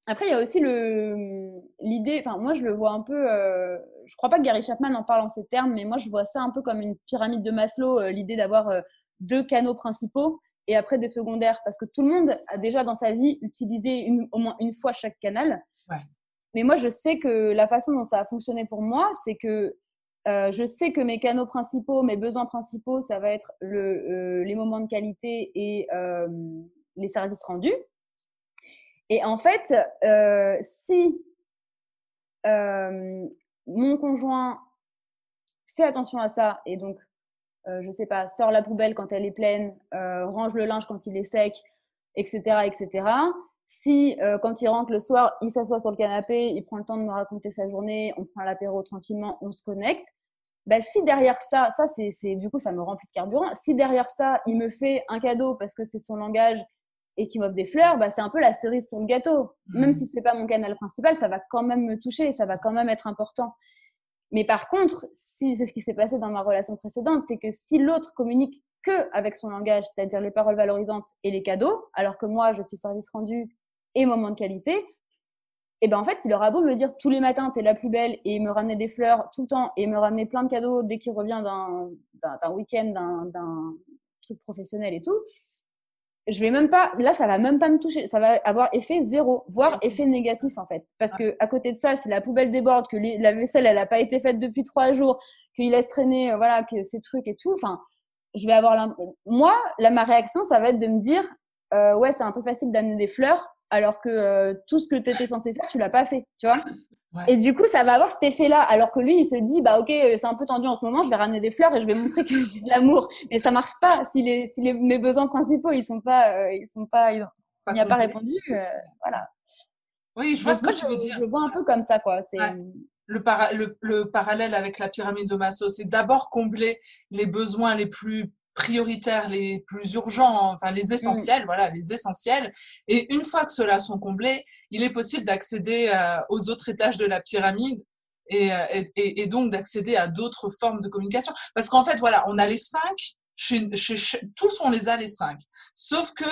Après, il y a aussi le l'idée. Enfin, moi, je le vois un peu. je crois pas que Gary Chapman en parle en ces termes, mais moi, je vois ça un peu comme une pyramide de Maslow. l'idée d'avoir deux canaux principaux et après des secondaires parce que tout le monde a déjà dans sa vie utilisé une, au moins une fois chaque canal. Mais moi, je sais que la façon dont ça a fonctionné pour moi, c'est que euh, je sais que mes canaux principaux, mes besoins principaux, ça va être le, euh, les moments de qualité et euh, les services rendus. Et en fait, si mon conjoint fait attention à ça et donc euh, je sais pas, sort la poubelle quand elle est pleine, euh, range le linge quand il est sec, etc., etc. Si euh, quand il rentre le soir, il s'assoit sur le canapé, il prend le temps de me raconter sa journée, on prend l'apéro tranquillement, on se connecte. Bah, si derrière ça, ça c'est, c'est du coup ça me remplit de carburant. Si derrière ça, il me fait un cadeau parce que c'est son langage et qu'il m'offre des fleurs, bah, c'est un peu la cerise sur le gâteau. Même mmh. si c'est pas mon canal principal, ça va quand même me toucher, ça va quand même être important. Mais par contre, si c'est ce qui s'est passé dans ma relation précédente, c'est que si l'autre communique que avec son langage, c'est-à-dire les paroles valorisantes et les cadeaux, alors que moi je suis service rendu et moment de qualité, et eh ben en fait, il aura beau me dire tous les matins t'es la plus belle et me ramener des fleurs tout le temps et me ramener plein de cadeaux dès qu'il revient d'un week-end, d'un truc professionnel et tout, je vais même pas, là, ça va même pas me toucher. Ça va avoir effet zéro, voire effet négatif, en fait. Parce ah. que, à côté de ça, si la poubelle déborde, que la vaisselle, elle a pas été faite depuis trois jours, qu'il laisse traîner, euh, voilà, que ces trucs et tout, enfin, je vais avoir moi, là, ma réaction, ça va être de me dire, euh, ouais, c'est un peu facile d'amener des fleurs, alors que euh, tout ce que tu étais censé faire, tu l'as pas fait, tu vois. Et du coup, ça va avoir cet effet-là. Alors que lui, il se dit, bah ok, c'est un peu tendu en ce moment, je vais ramener des fleurs et je vais [LAUGHS] montrer que j'ai de l'amour. Mais ça marche pas si les, si les, mes besoins principaux, ils sont pas, euh, ils sont pas, il n'y a pas répondu. Euh, voilà. Oui, je vois ce que tu veux dire. Je le vois un peu comme ça, quoi. C'est le, le, le, parallèle avec la pyramide de Maslow, c'est d'abord combler les besoins les plus prioritaires, les plus urgents, enfin les essentiels, mm. voilà, les essentiels. Et une fois que ceux-là sont comblés, il est possible d'accéder euh, aux autres étages de la pyramide et, euh, et, et donc d'accéder à d'autres formes de communication. Parce qu'en fait, voilà, on a les cinq, chez, chez, tous on les a les cinq. Sauf que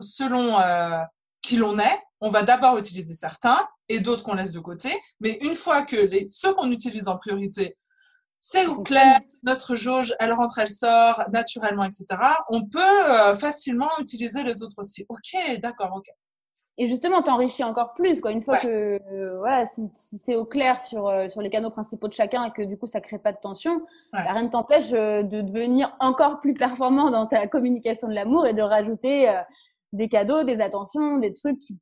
selon euh, qui l'on est, on va d'abord utiliser certains et d'autres qu'on laisse de côté. Mais une fois que les, ceux qu'on utilise en priorité c'est clair, notre jauge, elle rentre, elle sort naturellement, etc. On peut euh, facilement utiliser les autres aussi. Ok, d'accord, ok. Et justement, t'enrichis encore plus, quoi. Une fois que, euh, voilà, si, c'est au clair sur, euh, sur les canaux principaux de chacun et que du coup ça crée pas de tension, bah, rien ne t'empêche de devenir encore plus performant dans ta communication de l'amour et de rajouter des cadeaux, des attentions, des trucs qui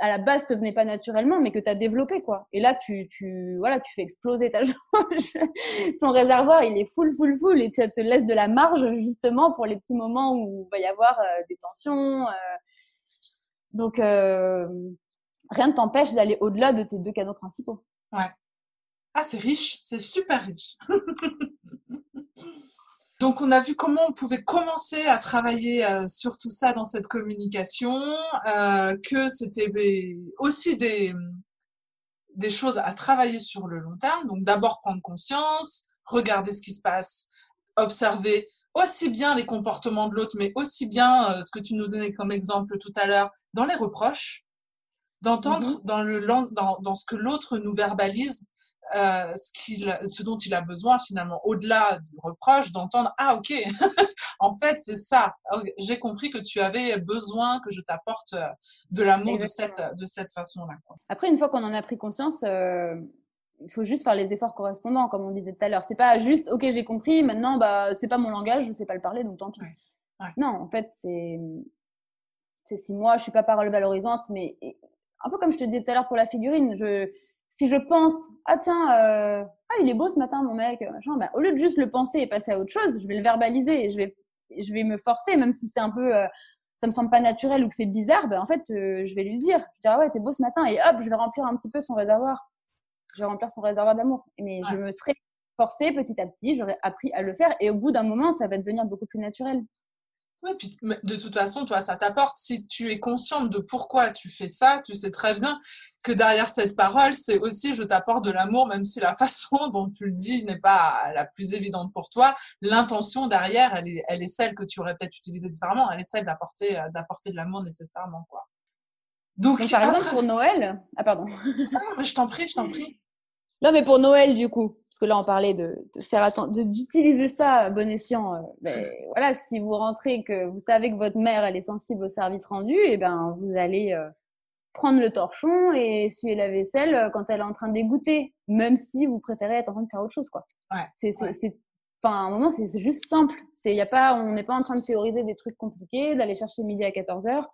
à la base te venait pas naturellement, mais que tu as développé, quoi. Et là, tu, tu, voilà, tu fais exploser ta [LAUGHS] jauge. Ton réservoir, il est full, full, full, et tu te laisses de la marge, justement, pour les petits moments où il va y avoir euh, des tensions. Euh. Donc, euh, rien ne t'empêche d'aller au-delà de tes deux canaux principaux. Ouais. Ah, c'est riche, c'est super riche. [LAUGHS] Donc, on a vu comment on pouvait commencer à travailler euh, sur tout ça dans cette communication, euh, que c'était aussi des, des choses à travailler sur le long terme. Donc, d'abord prendre conscience, regarder ce qui se passe, observer aussi bien les comportements de l'autre, mais aussi bien euh, ce que tu nous donnais comme exemple tout à l'heure dans les reproches, d'entendre mm-hmm. dans, le, dans, dans ce que l'autre nous verbalise euh, ce, qu'il, ce dont il a besoin finalement, au-delà du reproche, d'entendre Ah, ok, [LAUGHS] en fait, c'est ça. J'ai compris que tu avais besoin que je t'apporte euh, de l'amour de cette, de cette façon-là. Après, une fois qu'on en a pris conscience, euh, il faut juste faire les efforts correspondants, comme on disait tout à l'heure. C'est pas juste Ok, j'ai compris, maintenant, bah, c'est pas mon langage, je sais pas le parler, donc tant pis. Non, en fait, c'est. C'est si moi, je suis pas parole valorisante, mais un peu comme je te disais tout à l'heure pour la figurine, je si je pense ah tiens euh, ah il est beau ce matin mon mec machin, bah, au lieu de juste le penser et passer à autre chose je vais le verbaliser et je vais je vais me forcer même si c'est un peu euh, ça me semble pas naturel ou que c'est bizarre bah, en fait euh, je vais lui dire. Je vais dire ah ouais t'es beau ce matin et hop je vais remplir un petit peu son réservoir. Je vais remplir son réservoir d'amour. Mais je me serais forcée petit à petit j'aurais appris à le faire et au bout d'un moment ça va devenir beaucoup plus naturel oui, puis de toute façon, toi, ça t'apporte. Si tu es consciente de pourquoi tu fais ça, tu sais très bien que derrière cette parole, c'est aussi je t'apporte de l'amour, même si la [LAUGHS] façon dont tu le dis n'est pas la plus évidente pour toi. L'intention derrière, elle est, elle est celle que tu aurais peut-être utilisée différemment. Elle est celle d'apporter, euh, d'apporter de l'amour nécessairement, quoi. Donc, par exemple, pour Noël, ah pardon. Ah, mais je t'en prie, je t'en prie. Non, mais pour Noël, du coup, parce que là, on parlait de, de faire attention, d'utiliser ça à bon escient. Euh, ben, [LAUGHS] voilà, si vous rentrez, que vous savez que votre mère, elle est sensible au service rendu, et eh ben, vous allez euh, prendre le torchon et essuyer la vaisselle euh, quand elle est en train de dégoûter, même si vous préférez être en train de faire autre chose, quoi. Ouais. C'est, c'est, enfin, à un moment, c'est, juste simple. C'est, y a pas, on n'est pas en train de théoriser des trucs compliqués, d'aller chercher midi à 14 heures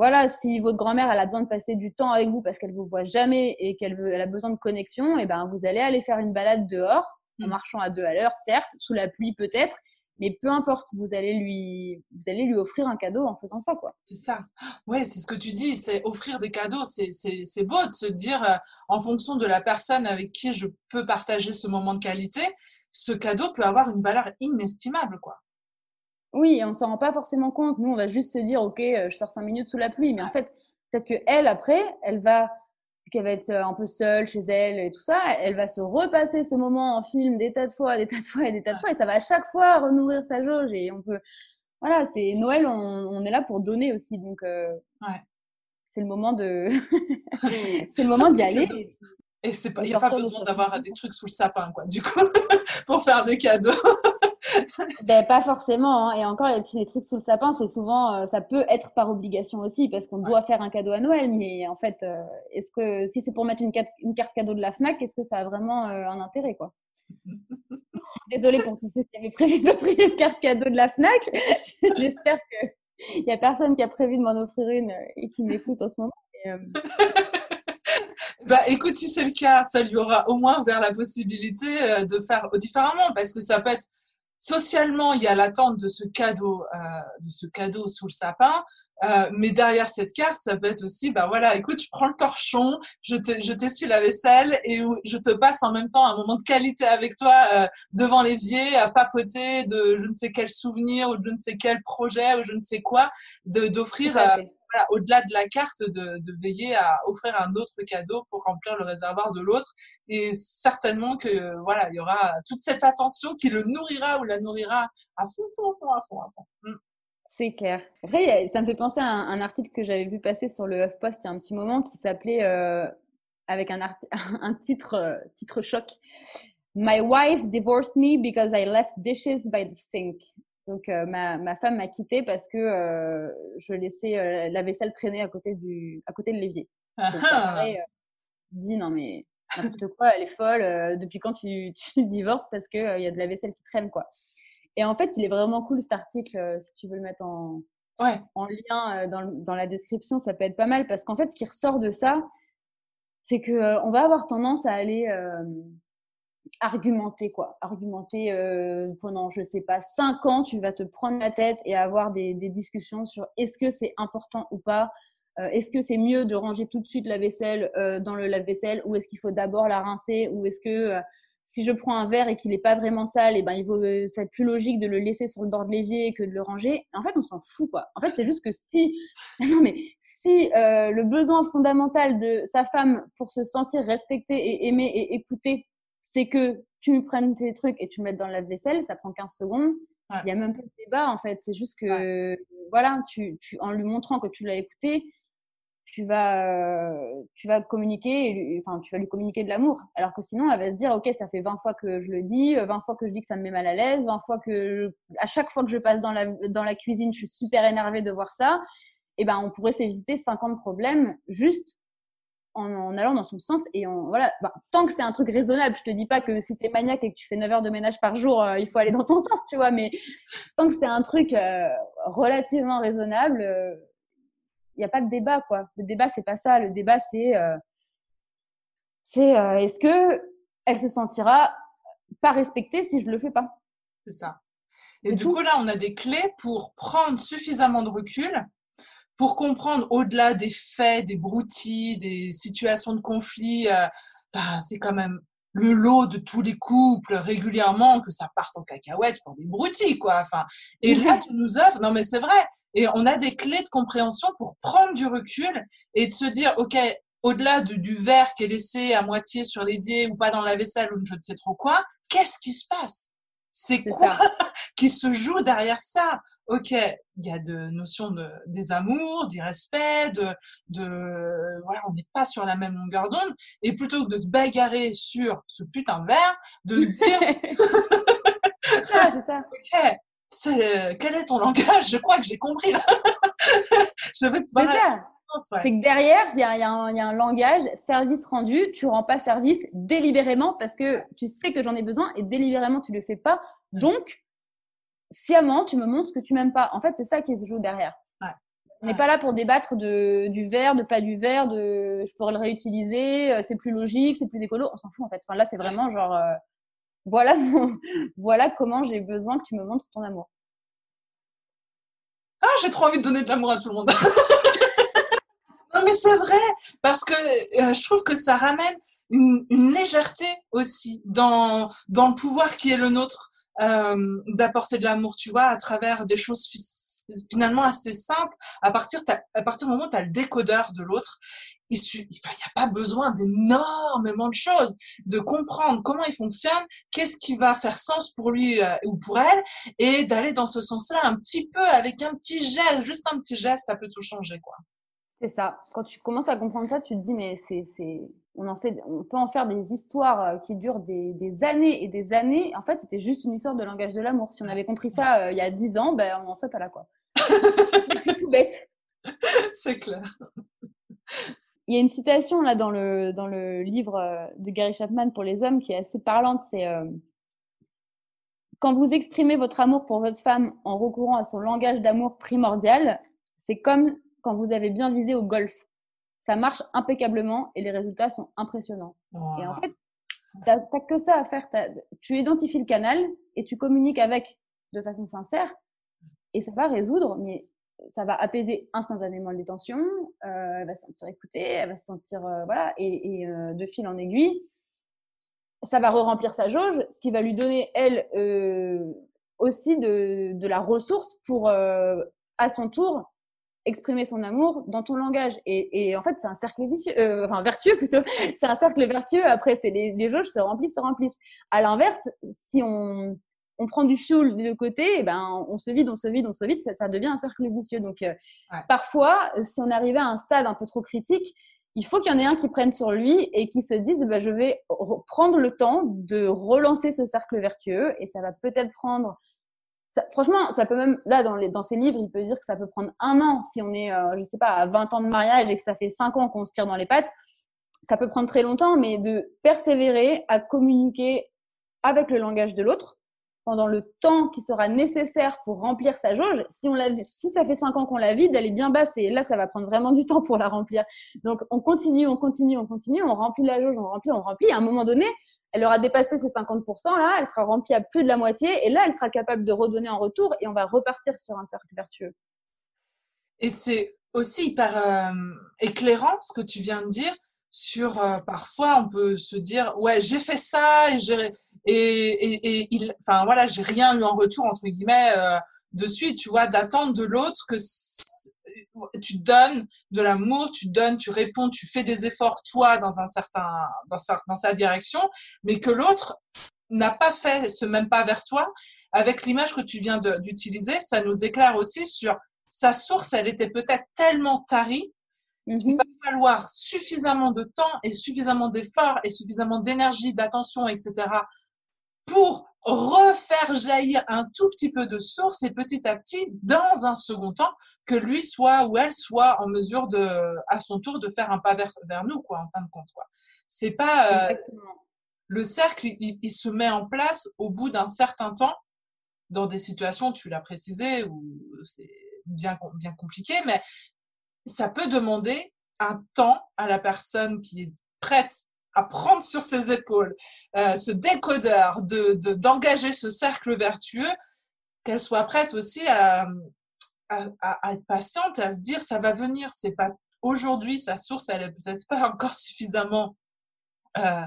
voilà, si votre grand-mère elle a besoin de passer du temps avec vous parce qu'elle vous voit jamais et qu'elle a besoin de connexion, et eh ben vous allez aller faire une balade dehors en mm. marchant à deux à l'heure, certes, sous la pluie peut-être, mais peu importe, vous allez lui, vous allez lui offrir un cadeau en faisant ça, quoi. C'est ça. Ouais, c'est ce que tu dis, c'est offrir des cadeaux. C'est beau de se dire, euh, en fonction de la personne avec qui je peux partager ce moment de qualité, ce cadeau peut avoir une valeur inestimable, quoi. Oui, on s'en rend pas forcément compte. Nous, on va juste se dire, ok, euh, je sors cinq minutes sous la pluie. Mais en fait, peut-être que elle, après, elle va, qu'elle va être euh, un peu seule chez elle et tout ça, elle va se repasser ce moment en film des tas de fois, des tas de fois et des tas de fois, et ça va à chaque fois renourrir sa jauge. Et on peut, voilà, c'est Noël, on, est là pour donner aussi, donc euh, ouais. c'est le moment de, [LAUGHS] c'est le moment d'y aller. Et c'est pas, il n'y a pas besoin d'avoir des trucs sous le sapin, quoi, du coup, [LAUGHS] pour faire des cadeaux. [LAUGHS] ben, pas forcément. Hein. Et encore, les trucs sous le sapin, c'est souvent, euh, ça peut être par obligation aussi, parce qu'on doit faire un cadeau à Noël. Mais en fait, euh, est-ce que si c'est pour mettre une, une, carte cadeau de la Fnac, est-ce que ça a vraiment euh, un intérêt, quoi? [LAUGHS] Désolée pour tous ceux qui avaient prévu d'offrir une carte cadeau de la Fnac. [LAUGHS] J'espère que il y a personne qui a prévu de m'en offrir une et qui m'écoute en ce moment. bah, écoute, si c'est le cas, ça lui aura au moins ouvert la possibilité de faire différemment, parce que ça peut être socialement, il y a l'attente de ce cadeau, euh, de ce cadeau sous le sapin. Euh, mais derrière cette carte, ça peut être aussi, bah voilà, écoute, je prends le torchon, je te, je t'essuie la vaisselle et je te passe en même temps un moment de qualité avec toi euh, devant l'évier, à papoter de je ne sais quel souvenir ou de je ne sais quel projet ou je ne sais quoi, de, d'offrir au-delà de la carte, de, veiller à offrir un autre cadeau pour remplir le réservoir de l'autre. Et certainement que voilà, il y aura toute cette attention qui le nourrira ou la nourrira à fond, fond, fond, à fond, à fond. Mm. C'est clair. Après, ça me fait penser à un, article que j'avais vu passer sur le HuffPost il y a un petit moment qui s'appelait euh, avec un, [LAUGHS] titre, euh, titre choc. My wife divorced me because I left dishes by the sink. Donc euh, ma, ma, femme m'a quittée parce que euh, je laissais euh, la vaisselle traîner à côté du à côté de l'évier. Donc ça ah! paraît dit non mais n'importe quoi, elle est folle. depuis quand tu, tu divorces parce que il y a de la vaisselle qui traîne quoi. Et en fait, il est vraiment cool cet article si tu veux le mettre en ouais. en lien dans, dans la description, ça peut être pas mal parce qu'en fait, ce qui ressort de ça, c'est que on va avoir tendance à aller argumenter quoi argumenter euh, pendant je sais pas cinq ans tu vas te prendre la tête et avoir des, des discussions sur est-ce que c'est important ou pas euh, est-ce que c'est mieux de ranger tout de suite la vaisselle euh, dans le lave-vaisselle ou est-ce qu'il faut d'abord la rincer ou est-ce que si je prends un verre et qu'il n'est pas vraiment sale, et eh ben il vaut, c'est plus logique de le laisser sur le bord de l'évier que de le ranger. En fait, on s'en fout quoi. En fait, c'est juste que si, [LAUGHS] non mais si euh, le besoin fondamental de sa femme pour se sentir respectée et aimée et écoutée, c'est que tu lui prennes tes trucs et tu me mettes dans la vaisselle, ça prend 15 secondes. Il y a même pas de débat en fait. C'est juste que voilà, tu, tu, en lui montrant que tu l'as écouté, tu vas, tu vas communiquer, enfin, tu vas lui communiquer de l'amour. Alors que sinon, elle va se dire, OK, ça fait 20 fois que je le dis, 20 fois que je dis que ça me met mal à l'aise, 20 fois que, à chaque fois que je passe dans la, dans la cuisine, je suis super énervée de voir ça. Et eh ben, on pourrait s'éviter 50 problèmes juste en, allant dans son sens et en, voilà, bah, tant que c'est un truc raisonnable, je te dis pas que si tu es maniaque et que tu fais 9 heures de ménage par jour, euh, il faut aller dans ton [LAUGHS] sens, tu vois, mais tant que c'est un truc euh, relativement raisonnable, euh, il n'y a pas de débat, quoi. Le débat, c'est pas ça. Le débat, c'est euh, c'est euh, est-ce que elle se sentira pas respectée si je le fais pas? C'est ça. Et du coup, là, on a des clés pour prendre suffisamment de recul pour comprendre au-delà des faits, des broutilles, des situations de conflit. Euh, bah, c'est quand même le lot de tous les couples régulièrement que ça parte en cacahuète pour des broutilles, quoi. Enfin, et là, tu nous offres, non mais c'est vrai, et on a des clés de compréhension pour prendre du recul et de se dire, OK, au-delà du, verre qui est laissé à moitié sur l'évier ou pas dans la vaisselle ou je ne sais trop quoi, qu'est-ce qui se passe? C'est quoi [LAUGHS] qui se joue derrière ça Ok, il y a de notions de des amours, d'irrespect, de, de voilà, on n'est pas sur la même longueur d'onde. Et plutôt que de se bagarrer sur ce putain de verre, de se dire, c'est [LAUGHS] ça, c'est ça. [LAUGHS] Ok, c'est, quel est ton langage? Je crois que j'ai compris là. je vais pouvoir. C'est que derrière, il y, a, un langage, service rendu, tu rends pas service délibérément parce que tu sais que j'en ai besoin et délibérément tu le fais pas. Donc, sciemment, tu me montres que tu m'aimes pas. En fait, c'est ça qui se joue derrière. On n'est pas là pour débattre de, du verre, de pas du verre, de je pourrais le réutiliser, euh, c'est plus logique, c'est plus écolo. On s'en fout en fait. Enfin, là, c'est vraiment genre, euh, voilà, [LAUGHS] voilà comment j'ai besoin que tu me montres ton amour. Ah, j'ai trop envie de donner de l'amour à tout le monde. [LAUGHS] non, mais c'est vrai, parce que euh, je trouve que ça ramène une, légèreté aussi dans, dans le pouvoir qui est le nôtre euh, d'apporter de l'amour, tu vois, à travers des choses finalement assez simples. À partir, à partir du moment où tu as le décodeur de l'autre, il n'y a pas besoin d'énormément de choses, de comprendre comment il fonctionne, qu'est-ce qui va faire sens pour lui euh, ou pour elle, et d'aller dans ce sens-là un petit peu avec un petit geste, juste un petit geste, ça peut tout changer, quoi. C'est ça. Quand tu commences à comprendre ça, tu te dis, mais c'est, c'est, on en fait, on peut en faire des histoires euh, qui durent des, des années et des années. En fait, c'était juste une histoire de langage de l'amour. Si on avait compris ça euh, il y a dix ans, ben, on n'en serait pas là, quoi. [LAUGHS] c'est tout bête. C'est clair. Il y a une citation là dans le, dans le livre euh, de Gary Chapman pour les hommes qui est assez parlante. C'est quand vous exprimez votre amour pour votre femme en recourant à son langage d'amour primordial, c'est comme quand vous avez bien visé au golf. Ça marche impeccablement et les résultats sont impressionnants. Et en fait, tu n'as que ça à faire. Tu identifies le canal et tu communiques avec de façon sincère et ça va résoudre, mais ça va apaiser instantanément les tensions. Euh, elle va se sentir écoutée, elle va se sentir euh, voilà et, euh, de fil en aiguille, ça va re-remplir sa jauge, ce qui va lui donner elle aussi de, de, la ressource pour à son tour exprimer son amour dans ton langage. Et, et en fait, c'est un cercle vicieux, euh, enfin vertueux plutôt. [LAUGHS] C'est un cercle vertueux. Après, c'est les, les jauges se remplissent, se remplissent. À l'inverse, si on, on prend du fioul de côté, et eh ben on se vide, on se vide, on se vide, ça, ça devient un cercle vicieux. Donc euh, parfois, si on arrivait à un stade un peu trop critique, il faut qu'il y en ait un qui prenne sur lui et qui se dise bah, je vais prendre le temps de relancer ce cercle vertueux et ça va peut-être prendre franchement, ça peut même, là, dans, les, dans livres, il peut dire que ça peut prendre un an si on est, euh, je sais pas, à 20 ans de mariage et que ça fait 5 ans qu'on se tire dans les pattes. Ça peut prendre très longtemps, mais de persévérer à communiquer avec le langage de l'autre pendant le temps qui sera nécessaire pour remplir sa jauge. Si, on l'a, si ça fait 5 ans qu'on la vide, elle est bien basse et là, ça va prendre vraiment du temps pour la remplir. Donc, on continue, on continue, on continue, on remplit la jauge, on remplit, on remplit. à un moment donné, elle aura dépassé ses 50%, là, elle sera remplie à plus de la moitié, et là, elle sera capable de redonner en retour, et on va repartir sur un cercle vertueux. Et c'est aussi hyper euh, éclairant ce que tu viens de dire, sur parfois on peut se dire ouais j'ai fait ça et j'ai et, et, il enfin voilà j'ai rien eu en retour entre guillemets de suite tu vois d'attendre de l'autre que tu donnes de l'amour, tu donnes, tu réponds, tu fais des efforts toi dans un certain dans sa, dans sa direction, mais que l'autre n'a pas fait ce même pas vers toi. Avec l'image que tu viens d'utiliser, ça nous éclaire aussi sur sa source. Elle était peut-être tellement tarie qu'il va mhm. falloir suffisamment de temps et suffisamment d'efforts et suffisamment d'énergie, d'attention, etc. pour refaire jaillir un tout petit peu de source et petit à petit, dans un second temps, que lui soit ou elle soit en mesure de, à son tour, de faire un pas vers, vers nous, quoi, en fin de compte, quoi. C'est pas, euh, le cercle, il, se met en place au bout d'un certain temps, dans des situations, tu l'as précisé, où c'est bien, bien compliqué, mais ça peut demander un temps à la personne qui est prête à prendre sur ses épaules euh, ce décodeur, de, d'engager ce cercle vertueux, qu'elle soit prête aussi à, à, être patiente, à se dire ça va venir. C'est pas aujourd'hui sa source, elle est peut-être pas encore suffisamment, euh,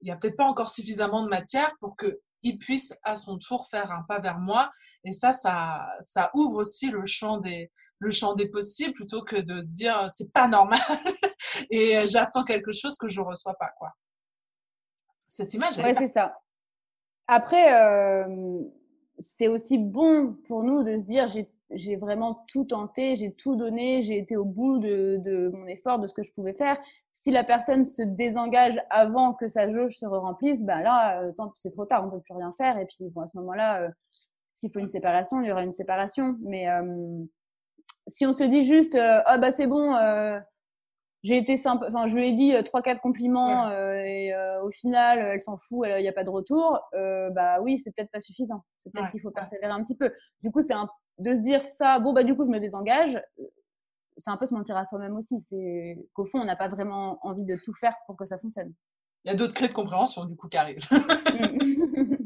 il y a peut-être pas encore suffisamment de matière pour que il puisse à son tour faire un pas vers moi. Et ça, ça, ça ouvre aussi le champ des, le champ des possibles plutôt que de se dire c'est pas normal [LAUGHS] et euh, j'attends quelque chose que je reçois pas quoi. Cette image. Ouais, c'est ça. Après, euh, c'est aussi bon pour nous de se dire j'ai vraiment tout tenté, j'ai tout donné, j'ai été au bout de, de, mon effort, de ce que je pouvais faire. Si la personne se désengage avant que sa jauge se remplisse, ben là, euh, tant c'est trop tard, on peut plus rien faire. Et puis bon, à ce moment-là, s'il faut une séparation, il y aura une séparation. Mais si on se dit juste ah bah c'est bon j'ai été sympa enfin je lui ai dit euh, trois quatre compliments et au final elle s'en fout il n'y a pas de retour. Bah oui c'est peut-être pas suffisant. C'est peut-être qu'il faut persévérer un petit peu. Du coup c'est un de se dire ça bon bah du coup je me désengage c'est un peu se mentir à soi-même aussi. C'est qu'au fond on n'a pas vraiment envie de tout faire pour que ça fonctionne. Il y a d'autres clés de compréhension du coup qui arrivent. Ça [LAUGHS] [LAUGHS]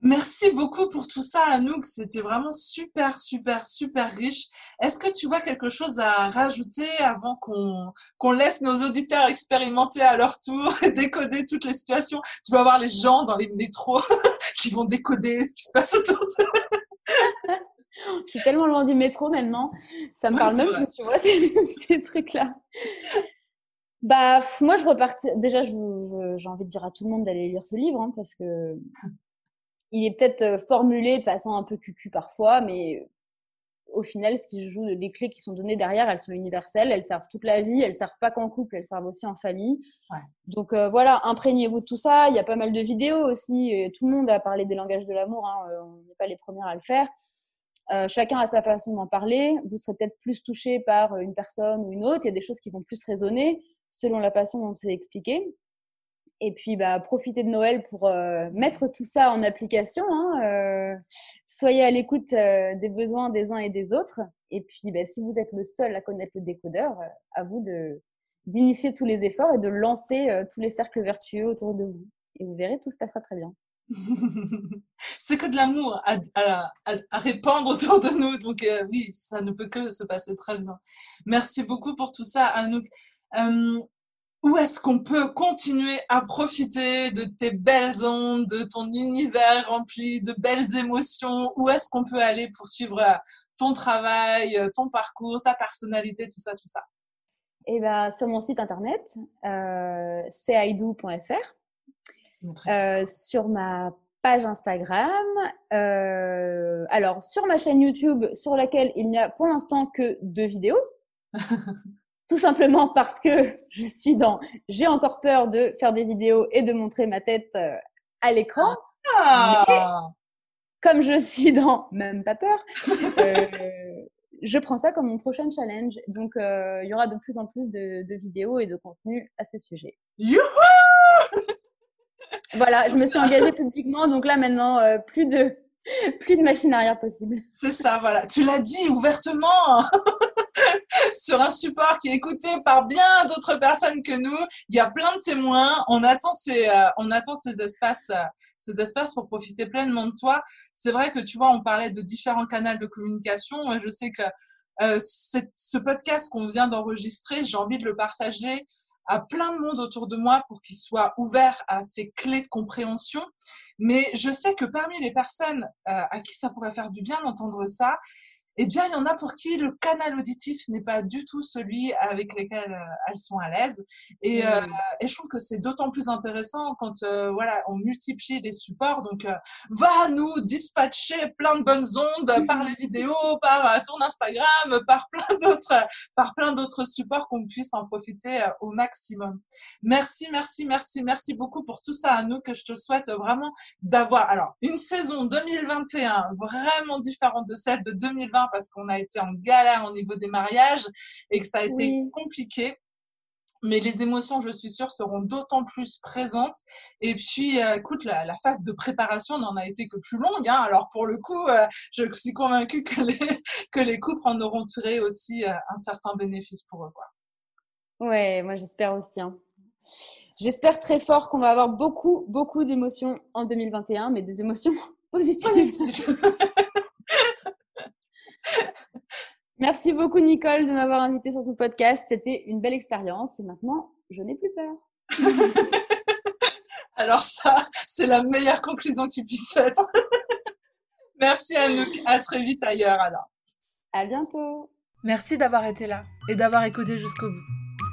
Merci beaucoup pour tout ça, Anouk. C'était vraiment super, super, super riche. Est-ce que tu vois quelque chose à rajouter avant qu'on qu'on laisse nos auditeurs expérimenter à leur tour [LAUGHS] et décoder toutes les situations? Tu vas voir les gens dans les métros [LAUGHS] qui vont décoder ce qui se passe autour d'eux. [LAUGHS] Je suis tellement loin du métro maintenant. Ça me parle même plus, tu vois, ces, trucs-là. Bah, moi, je repartis. Déjà, j'ai envie de dire à tout le monde d'aller lire ce livre, hein, parce que il est peut-être euh, formulé de façon un peu cucu parfois, mais au final, ce qui joue, les clés qui sont données derrière, elles sont universelles, elles servent toute la vie, elles servent pas qu'en couple, elles servent aussi en famille. Donc euh, voilà, imprégnez-vous de tout ça. Il y a pas mal de vidéos aussi. Et tout le monde a parlé des langages de l'amour. Hein. Euh, on n'est pas les premières à le faire. chacun a sa façon d'en parler. Vous serez peut-être plus touché par une personne ou une autre. Il y a des choses qui vont plus résonner selon la façon dont c'est expliqué. Et puis, bah, profitez de Noël pour euh, mettre tout ça en application. Hein, euh, soyez à l'écoute euh, des besoins des uns et des autres. Et puis, bah, si vous êtes le seul à connaître le décodeur, à vous d'initier tous les efforts et de lancer tous les cercles vertueux autour de vous. Et vous verrez, tout se passera très bien. [LAUGHS] C'est que de l'amour à, à, à, répandre autour de nous. Donc oui, ça ne peut que se passer très bien. Merci beaucoup pour tout ça, Anouk où est-ce qu'on peut continuer à profiter de tes belles ondes, de ton univers rempli de belles émotions? Où est-ce qu'on peut aller poursuivre euh, ton travail, euh, ton parcours, ta personnalité, tout ça, tout ça? Eh ben, sur mon site internet, euh, euh, sur ma page Instagram, euh, alors sur ma chaîne YouTube, sur laquelle il n'y a pour l'instant que deux vidéos. [LAUGHS] tout simplement parce que je suis dans j'ai encore peur de faire des vidéos et de montrer ma tête euh, à l'écran. Ah. comme je suis dans même pas peur, euh, je prends ça comme mon prochain challenge. Donc euh, il y aura de plus en plus de, vidéos et de contenu à ce sujet. Youhou voilà, je me suis engagée publiquement, donc là maintenant plus de plus de machine arrière possible. C'est ça, voilà. Tu l'as dit ouvertement. Sur un support qui est écouté par bien d'autres personnes que nous. Il y a plein de témoins. On attend ces, euh, on attend ces espaces, euh, ces espaces pour profiter pleinement de toi. C'est vrai que tu vois, on parlait de différents canaux de communication. Je sais que euh, ce podcast qu'on vient d'enregistrer, j'ai envie de le partager à plein de monde autour de moi pour qu'ils soient ouverts à ces clés de compréhension. Mais je sais que parmi les personnes à qui ça pourrait faire du bien d'entendre ça, eh bien, il y en a pour qui le canal auditif n'est pas du tout celui avec lequel euh, elles sont à l'aise. Et, euh, mmh. et, je trouve que c'est d'autant plus intéressant quand euh, voilà, on multiplie les supports. Donc, va nous dispatcher plein de bonnes ondes [LAUGHS] par les vidéos, par ton Instagram, par plein d'autres, par plein d'autres supports qu'on puisse en profiter au maximum. Merci, merci, merci, merci beaucoup pour tout ça à nous que je te souhaite vraiment d'avoir. Alors, une saison 2021 vraiment différente de celle de 2020 parce qu'on a été en galère au niveau des mariages et que ça a été compliqué. Mais les émotions, je suis sûre, seront d'autant plus présentes. Et puis, euh, écoute, la, phase de préparation n'en a été que plus longue. Hein. Alors, pour le coup, euh, je suis convaincue que les, [LAUGHS] que les couples en auront tiré aussi euh, un certain bénéfice pour eux. Quoi. Ouais, moi j'espère aussi. Hein. J'espère très fort qu'on va avoir beaucoup, beaucoup d'émotions en 2021, mais des émotions [LAUGHS] positives. [LAUGHS] [LAUGHS] Merci beaucoup Nicole de m'avoir invité sur ton podcast. C'était une belle expérience et maintenant, je n'ai plus peur. [LAUGHS] Alors ça, c'est la meilleure conclusion qui puisse être. [LAUGHS] Merci Anouk. À très vite ailleurs alors. À bientôt. Merci d'avoir été là et d'avoir écouté jusqu'au bout.